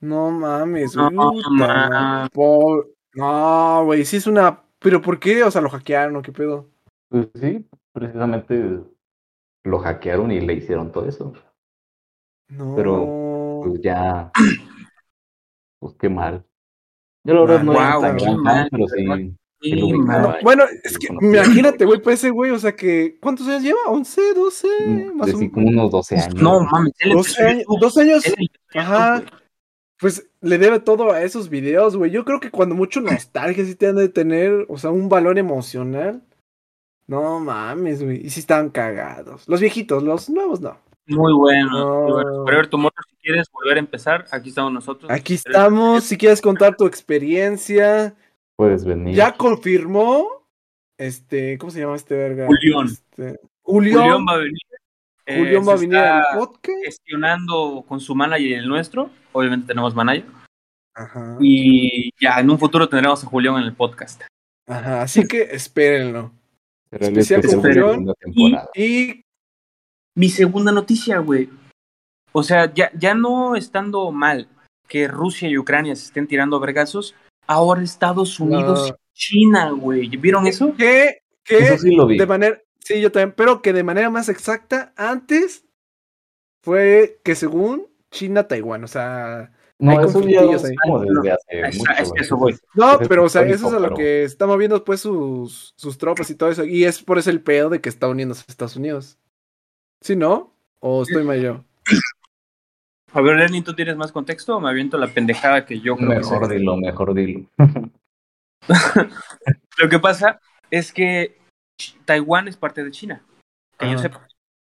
Speaker 1: No mames,
Speaker 2: No,
Speaker 1: puta
Speaker 2: ma.
Speaker 1: madre. Po- No, güey, sí es una. ¿Pero por qué? O sea, lo hackearon, ¿o qué pedo?
Speaker 3: Pues sí, precisamente lo hackearon y le hicieron todo eso.
Speaker 1: No.
Speaker 3: Pues ya. Pues qué mal. Yo la verdad no pero
Speaker 1: bueno, es que imagínate, güey, pues ese güey, o sea que. ¿Cuántos años lleva? ¿11, 12? Más o
Speaker 3: Decí como unos 12 años.
Speaker 2: No mames, él
Speaker 1: 12
Speaker 2: empezó
Speaker 1: años, dos años, ajá, pues le debe todo a esos videos, güey. Yo creo que cuando mucho nostalgia sí te han de tener, o sea, un valor emocional. No mames, güey. Y sí estaban cagados. Los viejitos, los nuevos no.
Speaker 2: Muy bueno.
Speaker 1: No.
Speaker 2: muy bueno. Wherever Tomorrow, si quieres volver a empezar, aquí estamos nosotros.
Speaker 1: Aquí estamos. Si quieres contar tu experiencia.
Speaker 3: Puedes venir.
Speaker 1: Ya confirmó. Este, ¿cómo se llama este verga?
Speaker 2: Julián.
Speaker 1: Este. Julián
Speaker 2: va a venir. Eh,
Speaker 1: Julián va a
Speaker 2: se
Speaker 1: venir
Speaker 2: está
Speaker 1: al podcast.
Speaker 2: gestionando con su manager y el nuestro. Obviamente tenemos manager.
Speaker 1: Ajá.
Speaker 2: Y ya en un futuro tendremos a Julián en el podcast.
Speaker 1: Ajá. Así que espérenlo. Especial con
Speaker 3: temporada.
Speaker 1: Y
Speaker 2: Mi segunda noticia, güey. O sea, ya, ya no estando mal que Rusia y Ucrania se estén tirando vergazos, ahora Estados Unidos
Speaker 1: No.
Speaker 2: y China, güey. ¿Vieron eso?
Speaker 1: que, que
Speaker 3: Eso sí lo vi.
Speaker 1: de manera, sí, yo también, pero que de manera más exacta, antes fue que según China, Taiwán, o sea,
Speaker 3: No,
Speaker 1: hay
Speaker 3: eso ya
Speaker 1: conflictillos
Speaker 3: es
Speaker 1: ahí.
Speaker 3: como
Speaker 2: No,
Speaker 3: desde hace
Speaker 2: es-
Speaker 3: mucho.
Speaker 2: es que eso
Speaker 3: güey.
Speaker 2: voy.
Speaker 1: no,
Speaker 3: Ese es
Speaker 1: pero o sea, eso es a lo que está moviendo pues sus, sus tropas y todo eso, y es por eso el pedo de que está uniéndose a Estados Unidos. ¿Sí, no? ¿O estoy mal yo?
Speaker 2: A ver, Lenny, ¿tú tienes más contexto o me aviento la pendejada que yo creo que
Speaker 3: Mejor
Speaker 2: sé?
Speaker 3: dilo, mejor dilo.
Speaker 2: Lo que pasa es que Taiwán es parte de China. Que yo
Speaker 1: Ajá.
Speaker 2: sepa.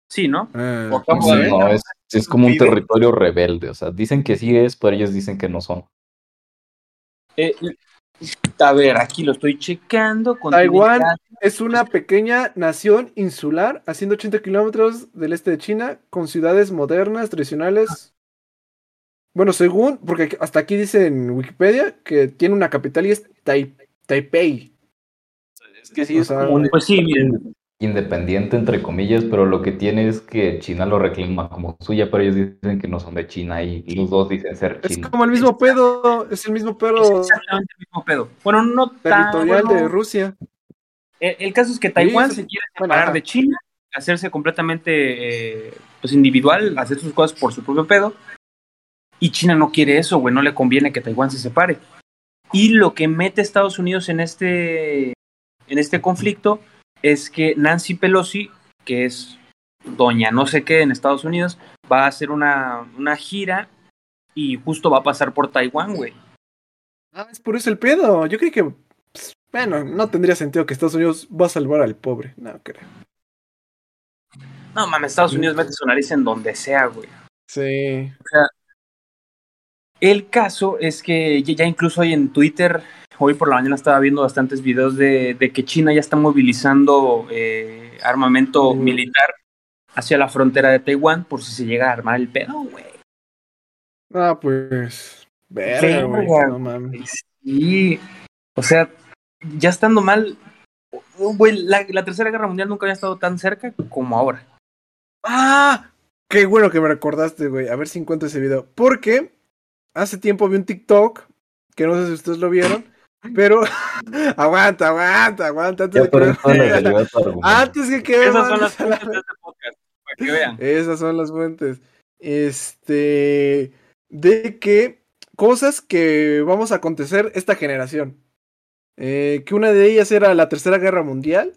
Speaker 2: Sí, ¿no?
Speaker 1: Eh,
Speaker 2: Por favor,
Speaker 1: no sé.
Speaker 2: ¿eh?
Speaker 3: No, es, es como un territorio rebelde. O sea, dicen que sí es, pero ellos dicen que no son.
Speaker 2: Eh, a ver, aquí lo estoy checando.
Speaker 1: Taiwán es una pequeña nación insular a 180 kilómetros del este de China, con ciudades modernas, tradicionales. Bueno, según, porque hasta aquí dice en Wikipedia que tiene una capital y es Tai- Taipei.
Speaker 3: Es que sí,
Speaker 1: O
Speaker 3: es
Speaker 1: sea,
Speaker 3: como un
Speaker 2: Pues sí, miren.
Speaker 3: Independiente, entre comillas, pero lo que tiene es que China lo reclama como suya, pero ellos dicen que no son de China y los dos dicen ser
Speaker 1: Es
Speaker 3: chinos.
Speaker 1: como el mismo pedo, es el mismo
Speaker 2: Es
Speaker 1: pedo
Speaker 2: exactamente el mismo pedo. Bueno, no tan.
Speaker 1: territorial
Speaker 2: bueno,
Speaker 1: de Rusia.
Speaker 2: el, el caso es que Taiwán
Speaker 1: Sí,
Speaker 2: se quiere separar de China, hacerse completamente eh, pues individual, hacer sus cosas por su propio pedo. Y China no quiere eso, güey, no le conviene que Taiwán se separe. Y lo que mete a Estados Unidos en este, en este conflicto es que Nancy Pelosi, que es doña no sé qué en Estados Unidos, va a hacer una, una gira y justo va a pasar por Taiwán, güey.
Speaker 1: Ah, es por eso el pedo. Yo creí que, pues, bueno, no tendría sentido que Estados Unidos va a salvar al pobre. No creo.
Speaker 2: No mames, Estados Unidos mete su nariz en donde sea, güey.
Speaker 1: Sí.
Speaker 2: El caso es que ya ya incluso hoy en Twitter, hoy por la mañana estaba viendo bastantes videos de, de que China ya está movilizando eh, armamento
Speaker 1: Mm.
Speaker 2: militar hacia la frontera de Taiwán por si se llega a armar el pedo, güey.
Speaker 1: Ah, pues. Verga, güey. No mames.
Speaker 2: Sí, o sea, ya estando mal, güey, la, la Tercera Guerra Mundial nunca había estado tan cerca como ahora.
Speaker 1: ¡Ah! Qué bueno que me recordaste, güey. A ver si encuentro ese video. Porque hace tiempo vi un TikTok, que no sé si ustedes lo vieron, pero aguanta, aguanta, aguanta. Antes, que... antes que que
Speaker 2: Esas son las fuentes de este podcast, para que vean.
Speaker 1: Esas son las fuentes. Este. De que cosas que vamos a acontecer esta generación. Eh, que una de ellas era la Tercera Guerra Mundial.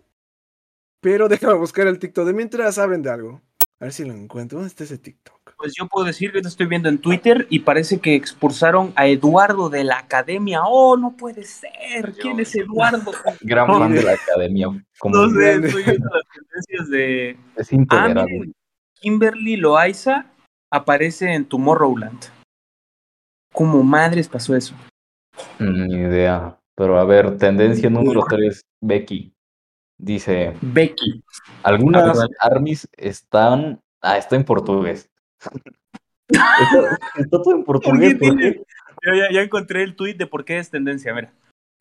Speaker 1: Pero déjame buscar el TikTok de mientras saben de algo. A ver si lo encuentro. ¿Dónde está ese TikTok?
Speaker 2: Pues yo puedo decir que te estoy viendo en Twitter y parece que expulsaron a Eduardo de la academia. Oh, no puede ser. ¿Quién es Eduardo?
Speaker 3: Gran fan de la academia. Como
Speaker 2: No sé, estoy viendo las tendencias de.
Speaker 3: es
Speaker 2: Ah,
Speaker 3: intolerable.
Speaker 2: miren, Kimberly Loaiza aparece en Tomorrowland. ¿Cómo madres pasó eso?
Speaker 3: Ni idea. Pero a ver, tendencia número 3, Becky. Dice,
Speaker 2: Becky.
Speaker 3: algunas
Speaker 2: A ver,
Speaker 3: armies están... Ah, está en portugués. Está, está todo en portugués.
Speaker 2: Ya, ya- ya encontré el tweet de por qué es tendencia. Mira,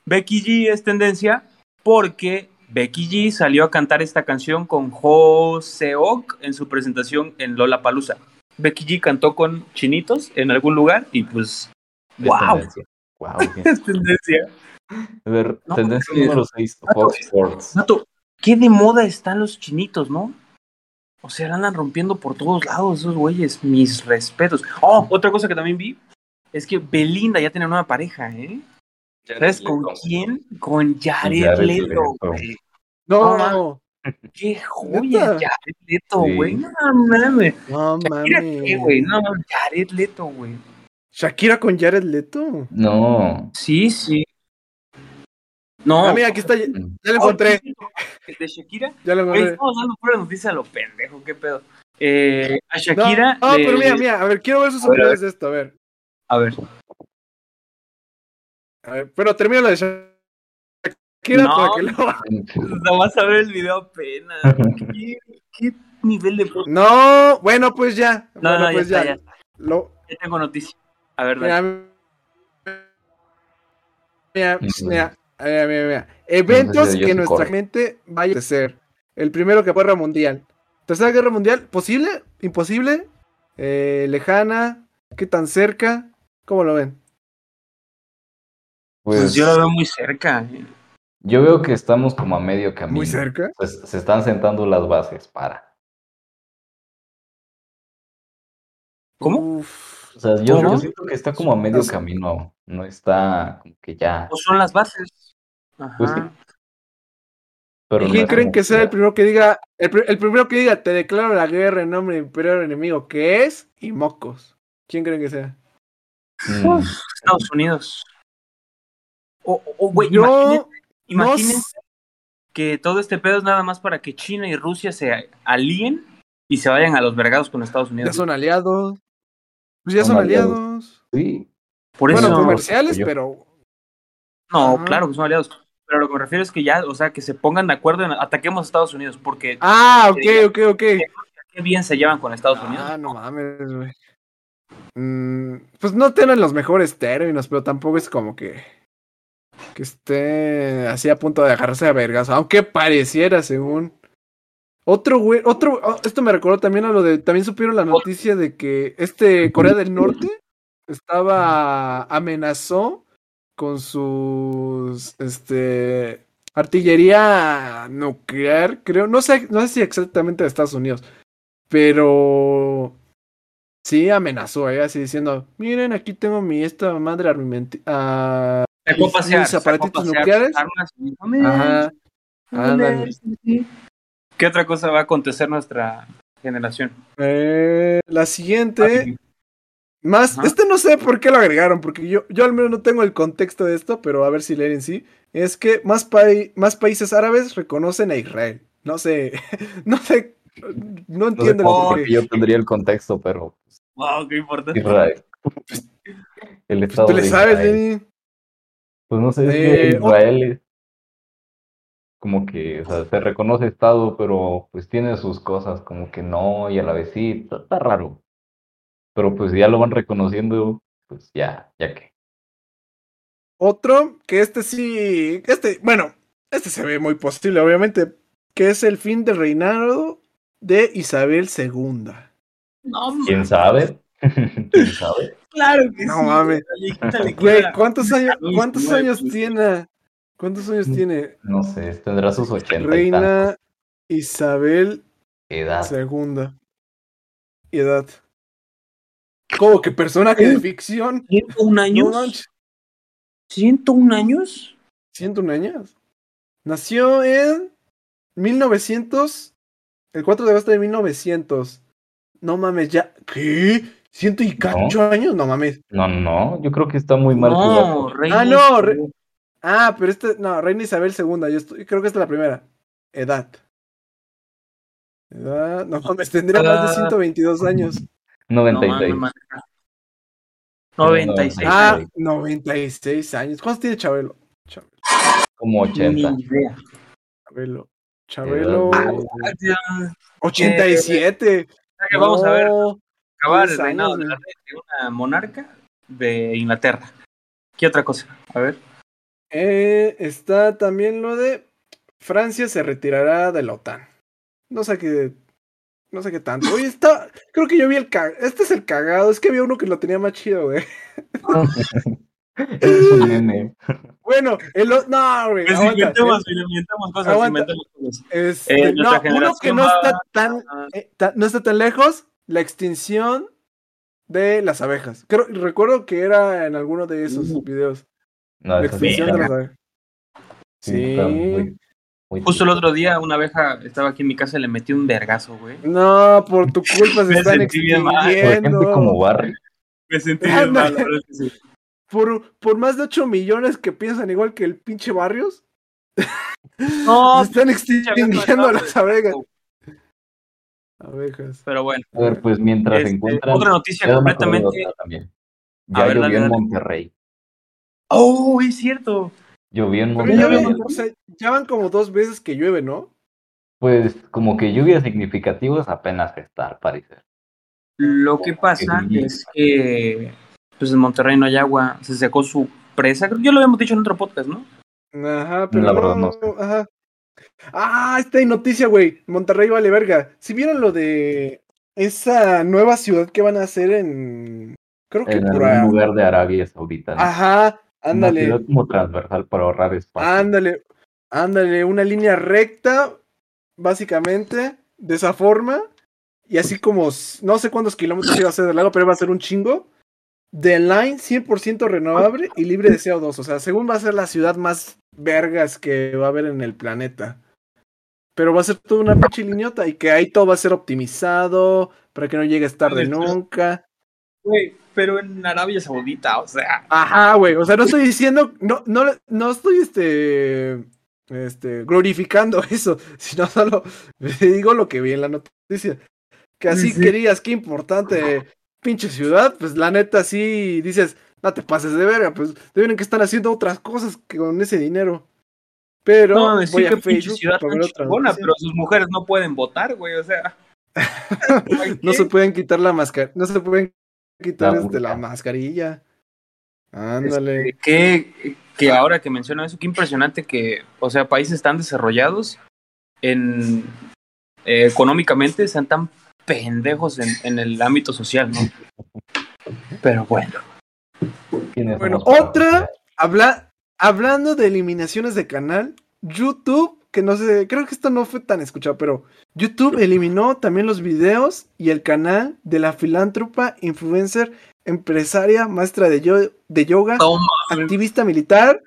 Speaker 2: Becky G es tendencia porque Becky G salió a cantar esta canción con Joseok en su presentación en Lollapalooza. Becky G cantó con chinitos en algún lugar y pues
Speaker 3: Es
Speaker 2: ¡Wow!
Speaker 3: tendencia. Wow, bien.
Speaker 2: es tendencia.
Speaker 3: A ver,
Speaker 2: No,
Speaker 3: tendencia número 6, Fox Sports.
Speaker 2: Nato, qué de moda están los chinitos, ¿no? O sea, la andan rompiendo por todos lados esos güeyes. Mis respetos. Oh, otra cosa que también vi es que Belinda ya tiene nueva pareja, ¿eh? ¿Sabes con quién? Con Jared,
Speaker 3: Jared
Speaker 2: Leto,
Speaker 3: Leto.
Speaker 2: güey.
Speaker 1: No,
Speaker 2: No, Qué joya. Jared Leto,
Speaker 3: Sí.
Speaker 2: güey. No mames.
Speaker 1: no
Speaker 2: Shakira, ¿qué, güey?
Speaker 1: mames.
Speaker 2: No, Jared Leto, güey.
Speaker 1: Shakira con Jared Leto.
Speaker 3: No.
Speaker 2: Sí, sí. No.
Speaker 1: Ah, mira, aquí está. Ya ya lo encontré.
Speaker 2: ¿De Shakira?
Speaker 1: Ya lo encontré.
Speaker 2: estamos dando pura noticia a lo pendejo, qué pedo. Eh, a Shakira.
Speaker 1: No, no,
Speaker 2: le-
Speaker 1: pero mira, mira, a ver, quiero ver sus opiniones de esto, a ver.
Speaker 2: A ver.
Speaker 1: A ver, pero termino lo de Shakira
Speaker 2: No.
Speaker 1: para que lo...
Speaker 2: No vas a ver el video apenas. ¿Qué, qué nivel de. No,
Speaker 1: No, bueno, pues ya. bueno,
Speaker 2: no, ya
Speaker 1: pues
Speaker 2: está,
Speaker 1: ya.
Speaker 2: ya.
Speaker 1: Lo,
Speaker 2: Ya tengo noticia. A ver, dale.
Speaker 1: mira, mira, mira, mira, mira, mira. Eventos
Speaker 3: yo
Speaker 1: que nuestra
Speaker 3: corre.
Speaker 1: mente vaya a ser. El primero que fue Guerra Mundial. Tercera Guerra Mundial, ¿posible? ¿Imposible? Eh, ¿Lejana? ¿Qué tan cerca? ¿Cómo lo ven?
Speaker 2: Pues,
Speaker 3: Pues
Speaker 2: yo lo veo muy cerca.
Speaker 3: yo veo que estamos como a medio camino.
Speaker 1: ¿Muy cerca?
Speaker 3: Pues, se están sentando las bases para.
Speaker 2: ¿Cómo?
Speaker 1: Uf.
Speaker 3: O sea, yo, yo siento que está como a medio
Speaker 1: Las-
Speaker 3: camino. No está como que ya.
Speaker 2: O son las bases. Ajá.
Speaker 3: Pues sí. Pero
Speaker 1: ¿Y quién creen que sea el
Speaker 3: ya-
Speaker 1: primero que diga, el, el primero que diga, te declaro la guerra en nombre del imperio enemigo, que es? Y mocos. ¿Quién creen que sea?
Speaker 3: Mm,
Speaker 2: Estados Unidos. O, o- o, güey,
Speaker 1: Yo
Speaker 2: imagínense, imagínense que todo este pedo es nada más para que China y Rusia se alíen y se vayan a los vergados con Estados
Speaker 1: Ya
Speaker 2: Unidos.
Speaker 1: son aliados. Pues ya son,
Speaker 3: Son aliados.
Speaker 1: aliados.
Speaker 3: sí.
Speaker 2: Por
Speaker 1: Bueno,
Speaker 2: eso.
Speaker 1: comerciales, pero.
Speaker 2: No,
Speaker 1: Ajá.
Speaker 2: claro que son aliados. Pero lo que me refiero es que ya, o sea, que se pongan de acuerdo en ataquemos a Estados Unidos, porque
Speaker 1: Ah, ok, ok, ok.
Speaker 2: qué bien se llevan con Estados Unidos.
Speaker 1: Ah, no mames, güey. Mm, pues no tienen los mejores términos, pero tampoco es como que. Que esté así a punto de agarrarse a vergas. Aunque pareciera, según. Otro güey, otro. oh, esto me recordó también a lo de. También supieron la noticia de que este Corea del Norte estaba. amenazó con sus. Este. Artillería nuclear, creo. No sé, no sé si exactamente de Estados Unidos. Pero. Sí, amenazó, ¿eh? así diciendo: Miren, aquí tengo mi esta madre armamenti ah,
Speaker 2: Sacó a
Speaker 1: mis-
Speaker 2: pasear,
Speaker 1: mis aparatitos
Speaker 2: pasear
Speaker 1: nucleares.
Speaker 2: armas No me-
Speaker 1: Ajá.
Speaker 2: no me-
Speaker 1: ándale.
Speaker 2: ¿Qué otra cosa va a acontecer nuestra generación?
Speaker 1: Eh, la siguiente. Más,
Speaker 2: Ajá.
Speaker 1: este no sé por qué lo agregaron, porque yo, yo al menos no tengo el contexto de esto, pero a ver si leen en sí. Es que más, pai- más países árabes reconocen a Israel. No sé, no sé, no
Speaker 3: No sé
Speaker 1: entiendo por qué.
Speaker 3: yo tendría el contexto, pero
Speaker 2: Wow, qué importante.
Speaker 3: Israel. El
Speaker 1: Pues
Speaker 3: Estado
Speaker 1: tú le
Speaker 3: de
Speaker 1: sabes,
Speaker 3: Israel.
Speaker 1: Lenny.
Speaker 3: Pues no sé, es
Speaker 1: Eh,
Speaker 3: que Israel es como que, o sea, se reconoce Estado, pero pues tiene sus cosas, como que no, y a la vez sí, está, está raro. Pero pues ya lo van reconociendo, pues ya, ya que.
Speaker 1: Otro, que este sí, este, bueno, Este se ve muy posible, obviamente, que es el fin del reinado de Isabel II.
Speaker 2: No,
Speaker 3: ¿Quién
Speaker 2: mames,
Speaker 3: sabe? ¿Quién sabe?
Speaker 2: Claro que
Speaker 1: No
Speaker 2: sí.
Speaker 1: mames. Güey,
Speaker 2: queda-
Speaker 1: ¿cuántos años, cuántos años tiene? ¿Cuántos años tiene?
Speaker 3: No sé, tendrá sus ochenta y tantos.
Speaker 1: Reina Isabel
Speaker 3: Edad.
Speaker 1: II. Edad. ¿Cómo que personaje de ficción?
Speaker 2: 101
Speaker 1: No
Speaker 2: años.
Speaker 1: manches,
Speaker 2: 101 años.
Speaker 1: 101 años. Nació en 1900, el 4 de agosto de 1900. No mames, ya. ¿Qué? ¿Ciento y cacho años? No mames.
Speaker 3: No, no, no, yo creo que está muy mal
Speaker 2: No,
Speaker 3: dato.
Speaker 2: reina
Speaker 1: Ah, no, re-. Ah, pero este, no, Reina Isabel II, yo estoy, creo que esta es la primera. Edad. Edad, no mames, tendría más de
Speaker 2: Ah.
Speaker 1: 122 años.
Speaker 2: No,
Speaker 3: 96.
Speaker 2: mames, maneja. 96.
Speaker 1: Ah, 96 años. ¿Cuántos tiene Chabelo? Chabelo.
Speaker 3: como 80.
Speaker 2: Ni idea.
Speaker 1: Chabelo. Chabelo.
Speaker 3: Ah,
Speaker 2: Ah,
Speaker 1: 87.
Speaker 2: que Vamos a ver,
Speaker 1: No,
Speaker 2: acabar
Speaker 1: 10
Speaker 2: el reinado
Speaker 1: años,
Speaker 2: de, la
Speaker 1: güey.
Speaker 2: reina de una monarca de Inglaterra. ¿Qué otra cosa? A ver.
Speaker 1: Eh, está también lo de Francia se retirará de la OTAN. No sé qué. No sé qué tanto. Oye, está. Creo que yo vi el cagado. Este es el cagado. Es que había uno que lo tenía más chido, güey.
Speaker 3: es un meme.
Speaker 1: Bueno, el o- No, güey.
Speaker 2: Pues inventemos,
Speaker 1: eh,
Speaker 2: inventemos cosas,
Speaker 1: aguanta.
Speaker 2: inventemos cosas.
Speaker 1: este,
Speaker 2: eh,
Speaker 1: no, uno que no está
Speaker 2: va-
Speaker 1: tan, eh, ta- no está tan lejos. La extinción de las abejas. Creo, recuerdo que era en alguno de esos
Speaker 2: Uh.
Speaker 1: videos.
Speaker 3: No,
Speaker 1: La
Speaker 3: eso sí
Speaker 1: extinción de las abejas.
Speaker 3: sí,
Speaker 1: Sí.
Speaker 3: está muy- muy
Speaker 2: Justo el otro día una abeja estaba aquí en mi casa y le metí un vergazo, güey.
Speaker 1: No, por tu culpa se
Speaker 2: Me
Speaker 1: están
Speaker 2: sentí bien mal.
Speaker 3: Por gente
Speaker 1: extinguiendo.
Speaker 3: como Barry.
Speaker 2: Me sentí
Speaker 1: bien mal,
Speaker 2: la verdad es que sí.
Speaker 1: Por, por más de 8 millones que piensan igual que el pinche Barrios,
Speaker 2: No,
Speaker 1: se están
Speaker 2: pinche abeja
Speaker 1: extinguiendo las abejas. Abejas.
Speaker 2: Pero bueno,
Speaker 3: A ver, pues mientras
Speaker 2: este,
Speaker 3: se encuentran.
Speaker 2: otra noticia completamente.
Speaker 3: también.
Speaker 2: A
Speaker 3: Ya llovió en. Monterrey.
Speaker 2: Oh, es cierto.
Speaker 3: Llovió en
Speaker 1: Pero ya,
Speaker 3: Monterrey.
Speaker 1: ven- o sea, ya van como dos veces que llueve, ¿no?
Speaker 3: Pues como que lluvias significativas apenas está, al parecer.
Speaker 2: Lo que pasa es que pues en Monterrey no hay agua, se secó su presa, creo que ya lo habíamos dicho en otro podcast, ¿no?
Speaker 1: Ajá, pero
Speaker 3: La
Speaker 1: no,
Speaker 3: verdad no sé.
Speaker 1: ajá. Ah, esta hay noticia, güey. Monterrey vale verga. Si vieron lo de esa nueva ciudad que van a hacer en. Creo que
Speaker 3: En
Speaker 1: por
Speaker 3: algún
Speaker 1: ahí.
Speaker 3: lugar de Arabia Saudita. ¿no?
Speaker 1: Ajá, ándale.
Speaker 3: ciudad como transversal para ahorrar espacio.
Speaker 1: Ándale, ándale, una línea recta, básicamente, de esa forma, y así como, no sé cuántos kilómetros iba a ser de largo, pero va a ser un chingo, de line 100% renovable y libre de CO2, o sea, según va a ser la ciudad más vergas que va a haber en el planeta. Pero va a ser toda una pinche lineota y que ahí todo va a ser optimizado para que no llegues tarde nunca.
Speaker 2: Güey, pero en Arabia Saudita, o sea.
Speaker 1: Ajá, güey. O sea, no estoy diciendo, no, no, no estoy este, este, glorificando eso, sino solo digo lo que vi en la noticia. Que así
Speaker 2: Sí, sí.
Speaker 1: querías, qué importante pinche ciudad, pues la neta sí dices, no te pases de verga, pues deben que están haciendo otras cosas que con ese dinero. Pero
Speaker 2: No, mames, sí,
Speaker 1: voy a Facebook
Speaker 2: ciudad
Speaker 1: para
Speaker 2: tan
Speaker 1: ver otra
Speaker 2: chingona,
Speaker 1: noticia.
Speaker 2: pero sus mujeres no pueden votar, güey, o sea.
Speaker 1: No se pueden quitar la máscara, no se pueden quitar
Speaker 3: La
Speaker 1: este, la mascarilla. Ándale.
Speaker 2: Este, que, que ahora que menciona eso, qué impresionante que, o sea, países tan desarrollados en eh, económicamente sean tan pendejos en, en el ámbito social, ¿no? Pero bueno.
Speaker 3: ¿Quiénes
Speaker 1: Bueno, otra-? Habla, hablando de eliminaciones de canal, YouTube, que no sé, creo que esto no fue tan escuchado, pero YouTube eliminó también los videos y el canal de la filántropa, influencer, empresaria, maestra de, yo- de yoga,
Speaker 2: Toma,
Speaker 1: activista militar,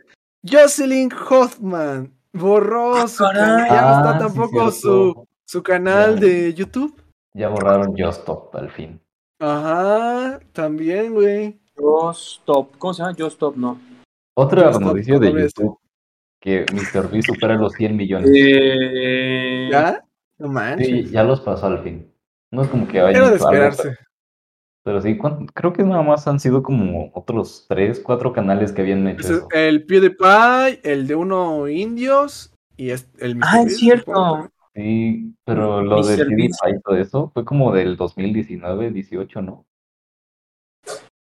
Speaker 1: Jocelyn Hoffman. Borró
Speaker 2: Ah,
Speaker 1: su
Speaker 2: caray.
Speaker 1: canal, ya no
Speaker 3: Ah,
Speaker 1: está
Speaker 3: sí,
Speaker 1: tampoco su, su canal
Speaker 3: Ya.
Speaker 1: de YouTube.
Speaker 3: Ya borraron Just Stop al fin.
Speaker 1: Ajá, también, güey.
Speaker 2: Yo Stop. ¿Cómo se llama? Yo Stop, no.
Speaker 3: Otra noticia de. YouTube que Mr. B supera los 100 millones.
Speaker 2: Eh,
Speaker 1: ¿Ya? No manches.
Speaker 3: Sí, ya los pasó al fin. No es como que vaya
Speaker 1: Era de esperarse.
Speaker 3: Pero sí, ¿cuán- creo que nada más han sido como otros 3, 4 canales que habían hecho
Speaker 1: Ese es
Speaker 3: eso.
Speaker 1: el PewDiePie, el de uno indios y es el Mr.
Speaker 2: Ah, es cierto.
Speaker 3: Sí, pero lo de
Speaker 2: Mr.
Speaker 3: PewDiePie
Speaker 2: Beast.
Speaker 3: y todo eso fue como del 2019, 18, ¿no?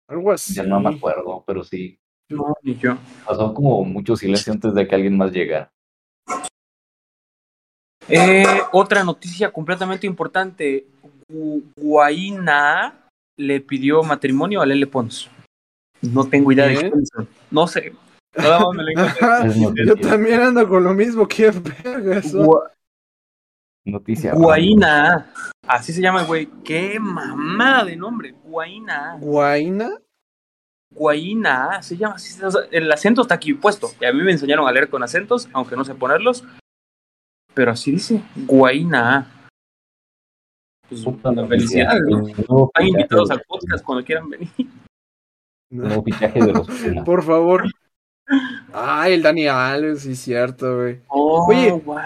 Speaker 1: Algo así.
Speaker 3: Ya no me acuerdo, pero sí.
Speaker 2: No, ni yo.
Speaker 3: Pasó como mucho silencio antes de que alguien más llegara.
Speaker 2: Eh, otra noticia completamente importante. Gu- Guaina le pidió matrimonio a Lele Pons. No tengo idea de son. No sé. Nada más me lo encontré.
Speaker 1: Yo también ando con lo mismo. ¿Qué verga?
Speaker 2: Gua-
Speaker 3: Noticia.
Speaker 2: Guaina. Así se llama el güey. Qué mamada de nombre. Guaina.
Speaker 1: ¿Guaina?
Speaker 2: Guaina. Se llama así. el acento está aquí puesto. Y a mí me enseñaron a leer con acentos, aunque no sé ponerlos. Pero así dice. Guaina. Pues,
Speaker 3: Puta
Speaker 2: una
Speaker 3: noticia.
Speaker 2: felicidad. ¿no?
Speaker 3: Fichaje
Speaker 2: invitados al podcast cuando quieran venir.
Speaker 3: Nuevo fichaje de los.
Speaker 1: Por favor. Ay, el Dani Alves, sí, cierto, güey.
Speaker 2: Oh,
Speaker 1: Oye.
Speaker 2: wow.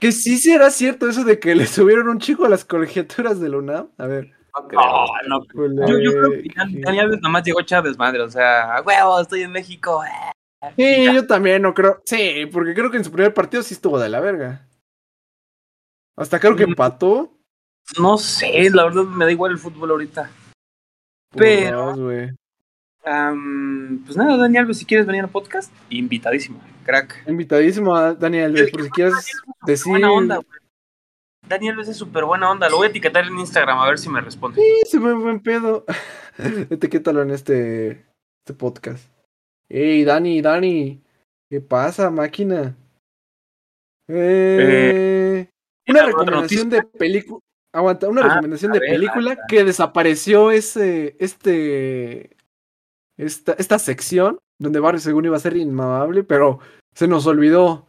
Speaker 1: Que sí será cierto eso de que le subieron un chico a las colegiaturas de la UNAM. A ver.
Speaker 2: No, no. Yo, yo creo que Dani
Speaker 1: que-
Speaker 2: Dani Alves nada más llegó Chávez, madre. O sea, huevo, estoy en México. eh.
Speaker 1: Sí, yo también no creo. Sí, porque creo que en su primer partido sí estuvo de la verga. Hasta creo que
Speaker 2: Mm.
Speaker 1: empató.
Speaker 2: No sé, la verdad me da igual el fútbol ahorita. Pero-
Speaker 1: güey.
Speaker 2: Am, pues nada, Dani Alves, si quieres venir al podcast, invitadísimo, crack.
Speaker 1: Invitadísimo a Dani Alves, por si quieres decir.
Speaker 2: Buena onda, güey. Dani Alves es súper buena onda. Lo voy a etiquetar en Instagram a ver si me responde.
Speaker 1: Sí, se me buen pedo. Etiquétalo en este, este podcast. Ey, Dani, Dani. ¿Qué pasa, máquina? Eh, una
Speaker 2: ¿alguna otra
Speaker 1: recomendación de película. Aguanta, una
Speaker 2: Ah,
Speaker 1: recomendación de
Speaker 2: ver,
Speaker 1: película que desapareció ese, este, esta, esta sección donde Barrio según iba a ser inmamable, pero se nos olvidó.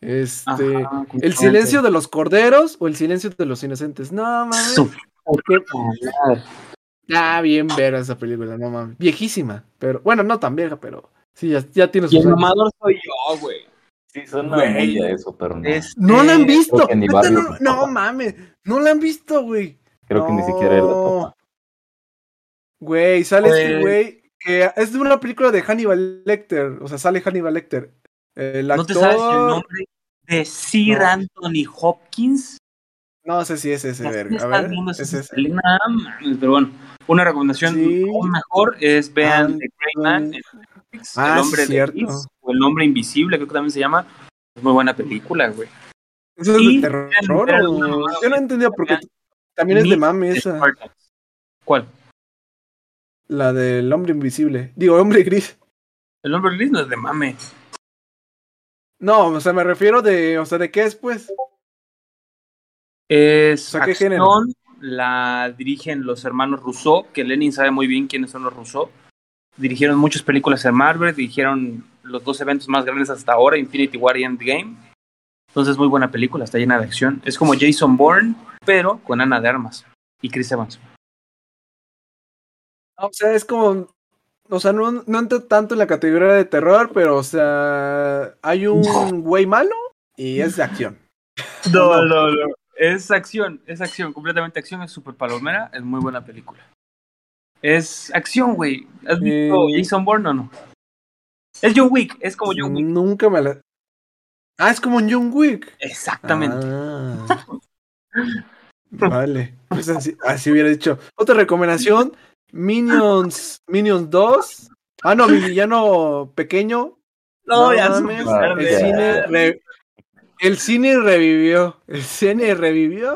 Speaker 1: Este,
Speaker 2: Ajá,
Speaker 1: el silencio de los corderos o el silencio de los inocentes. No mames.
Speaker 2: Su.
Speaker 1: Ah, bien ver esa película, no mames. Viejísima, pero bueno, no tan vieja, pero sí, ya, ya tiene
Speaker 2: Y
Speaker 1: sus
Speaker 2: el mamador soy yo, güey.
Speaker 3: Sí, suena
Speaker 1: Güey.
Speaker 3: muy a eso, pero no.
Speaker 2: Este,
Speaker 1: No la han visto. No, no mames, no la han visto, güey.
Speaker 3: Creo que ni siquiera él la topa.
Speaker 1: Güey, sale este
Speaker 2: Pues-
Speaker 1: güey que es de una película de Hannibal Lecter, o sea, sale Hannibal Lecter. El
Speaker 2: ¿No te sabes el nombre de Sir
Speaker 1: No.
Speaker 2: Anthony Hopkins?
Speaker 1: no sé si es ese, verga. A ver, es ese.
Speaker 2: pero bueno, una recomendación
Speaker 1: Sí.
Speaker 2: mejor es vean The Great Man en Netflix,
Speaker 1: Ah,
Speaker 2: El hombre
Speaker 1: sí,
Speaker 2: de
Speaker 1: cierto.
Speaker 2: Gris, o El nombre invisible, creo que también se llama. Es muy buena película, güey.
Speaker 1: ¿Eso es
Speaker 2: Y-
Speaker 1: de terror o- Yo no entendía porque también es de mame esa,
Speaker 2: Spartans. ¿Cuál?
Speaker 1: la del hombre invisible. Digo, hombre gris.
Speaker 2: El hombre gris no es de mame.
Speaker 1: No, o sea, me refiero de, o sea, ¿de qué es pues?
Speaker 2: Es
Speaker 1: O sea, ¿qué género?
Speaker 2: la dirigen los hermanos Rousseau, que Lenin sabe muy bien quiénes son los Rousseau. Dirigieron muchas películas en Marvel, dirigieron los dos eventos más grandes hasta ahora, Infinity War y Endgame. Entonces, muy buena película, está llena de acción. Es como Jason Bourne, pero con Ana de Armas y Chris Evans.
Speaker 1: O sea, es como. O sea, no, no entra tanto en la categoría de terror, pero, o sea, hay un güey malo y es de acción.
Speaker 2: No, no, no. Es acción, es acción, completamente acción, es super palomera, es muy buena película. Es acción, güey. ¿Has visto
Speaker 1: Eh.
Speaker 2: Jason Bourne o no? Es John Wick, es como John Wick.
Speaker 1: Nunca me la. Ah, es como un John Wick.
Speaker 2: Exactamente.
Speaker 1: Ah. vale. Pues así, así hubiera dicho. Otra recomendación: Minions, Minions 2. Ah, no, mi villano pequeño.
Speaker 2: No,
Speaker 1: No
Speaker 2: ya
Speaker 1: mames,
Speaker 2: súper
Speaker 1: el cine, re- el cine revivió. El cine revivió.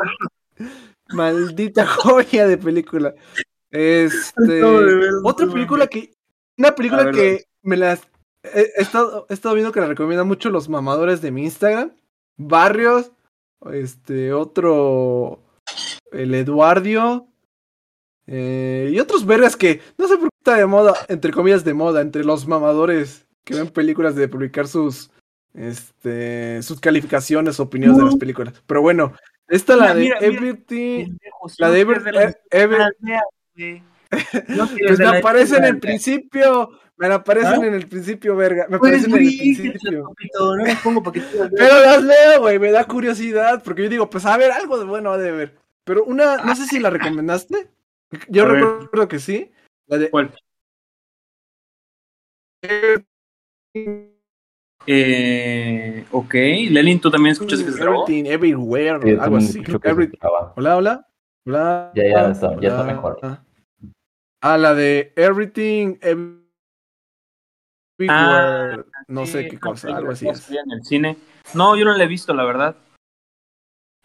Speaker 1: Maldita joya de película. Este. Otra película que. Una película
Speaker 2: ver,
Speaker 1: que me las. He, he estado, he estado viendo que la recomiendan mucho los mamadores de mi Instagram. Barrios. Este. Otro. El Eduardio. Eh, y otros vergas que no sé por qué está de moda, entre comillas de moda, entre los mamadores que ven películas de publicar sus este sus calificaciones, opiniones de las películas. Pero bueno, esta la de
Speaker 2: Mira, mira, mira.
Speaker 1: Everything, la de
Speaker 2: quieres
Speaker 1: Ever- pues me aparece en el principio, me aparecen
Speaker 2: ¿Ah?
Speaker 1: en el principio, verga, me
Speaker 2: Pues,
Speaker 1: aparecen en el principio.
Speaker 2: no pongo.
Speaker 1: Pero las leo, güey, me da curiosidad, porque yo digo, pues a ver, algo de bueno ha de ver. Pero una, no sé si la recomendaste. Yo
Speaker 2: A ver.
Speaker 1: recuerdo que sí. La de
Speaker 2: ¿Cuál? Eh, ok, Lenin, ¿tú también escuchas que se grabó?
Speaker 1: Everything, Everywhere,
Speaker 3: Sí,
Speaker 1: algo así. Every-. Hola, hola. Hola.
Speaker 3: Ya, ya está- ya está mejor.
Speaker 1: Ah, la de Everything, Everywhere.
Speaker 2: Ah,
Speaker 1: no sé qué cosa, algo así es.
Speaker 2: En el cine. No, yo no la he visto, la verdad.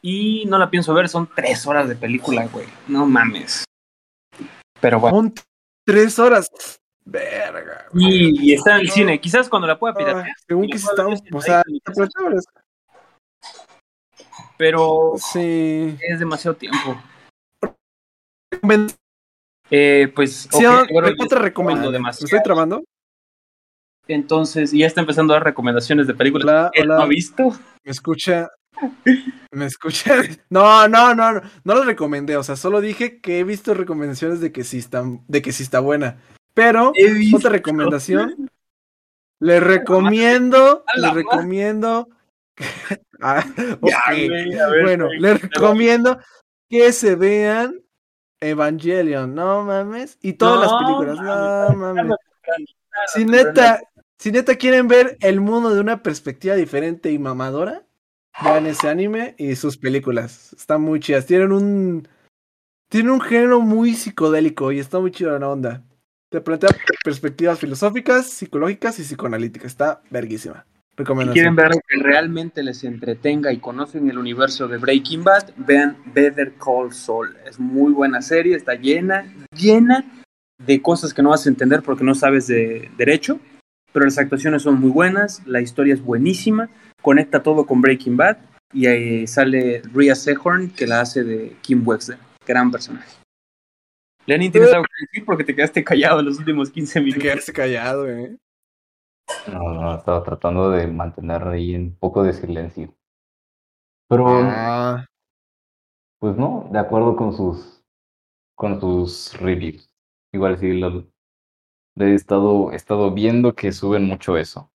Speaker 2: Y no la pienso ver, son tres horas de película, güey. No mames. Pero bueno.
Speaker 1: Son tres horas. Verga.
Speaker 2: Y, y está en el cine. Quizás cuando la pueda
Speaker 1: Ay,
Speaker 2: piratear.
Speaker 1: según
Speaker 2: y
Speaker 1: que estamos, o sea.
Speaker 2: Pero
Speaker 1: Sí.
Speaker 2: es demasiado tiempo. Eh, pues. ok,
Speaker 1: Sí,
Speaker 2: ahora
Speaker 1: otra recomendación.
Speaker 2: grabando
Speaker 1: ¿Me estoy trabando?
Speaker 2: Entonces, ya está empezando a dar recomendaciones de películas.
Speaker 1: Hola,
Speaker 2: que no ha visto?
Speaker 1: ¿Me escucha? ¿Me escucha? No, no, no, no, no lo recomendé, o sea, solo dije que he visto recomendaciones de que sí está, de que sí está buena. Pero, otra recomendación, le recomiendo,
Speaker 2: A
Speaker 1: le
Speaker 2: la madre.
Speaker 1: recomiendo, Ah,
Speaker 2: Ya, ver,
Speaker 1: bueno,
Speaker 2: güey.
Speaker 1: le recomiendo que se vean Evangelion, no mames, y todas las películas, no mames. Neta, si neta quieren ver el mundo de una perspectiva diferente y mamadora, vean ese anime y sus películas. Están muy chidas. Tienen un. Tienen un género muy psicodélico y está muy chido la onda. Te plantea perspectivas filosóficas, psicológicas y psicoanalíticas. Está verguísima.
Speaker 2: Si quieren ver algo que realmente les entretenga y conocen el universo de Breaking Bad, vean Better Call Saul. Es muy buena serie, está llena, llena de cosas que no vas a entender porque no sabes de derecho, pero las actuaciones son muy buenas, la historia es buenísima, conecta todo con Breaking Bad y ahí sale Rhea Seehorn que la hace de Kim Wexler, gran personaje. Lenin, ¿tienes algo que decir? Porque te quedaste callado en los últimos 15
Speaker 1: Hay que
Speaker 2: minutos.
Speaker 1: quedarse callado, eh.
Speaker 3: No, no, estaba tratando de mantener ahí un poco de silencio. Pero,
Speaker 1: Ah,
Speaker 3: pues no, de acuerdo con sus, con sus reviews. Igual sí, lo, he estado, he estado viendo que suben mucho eso.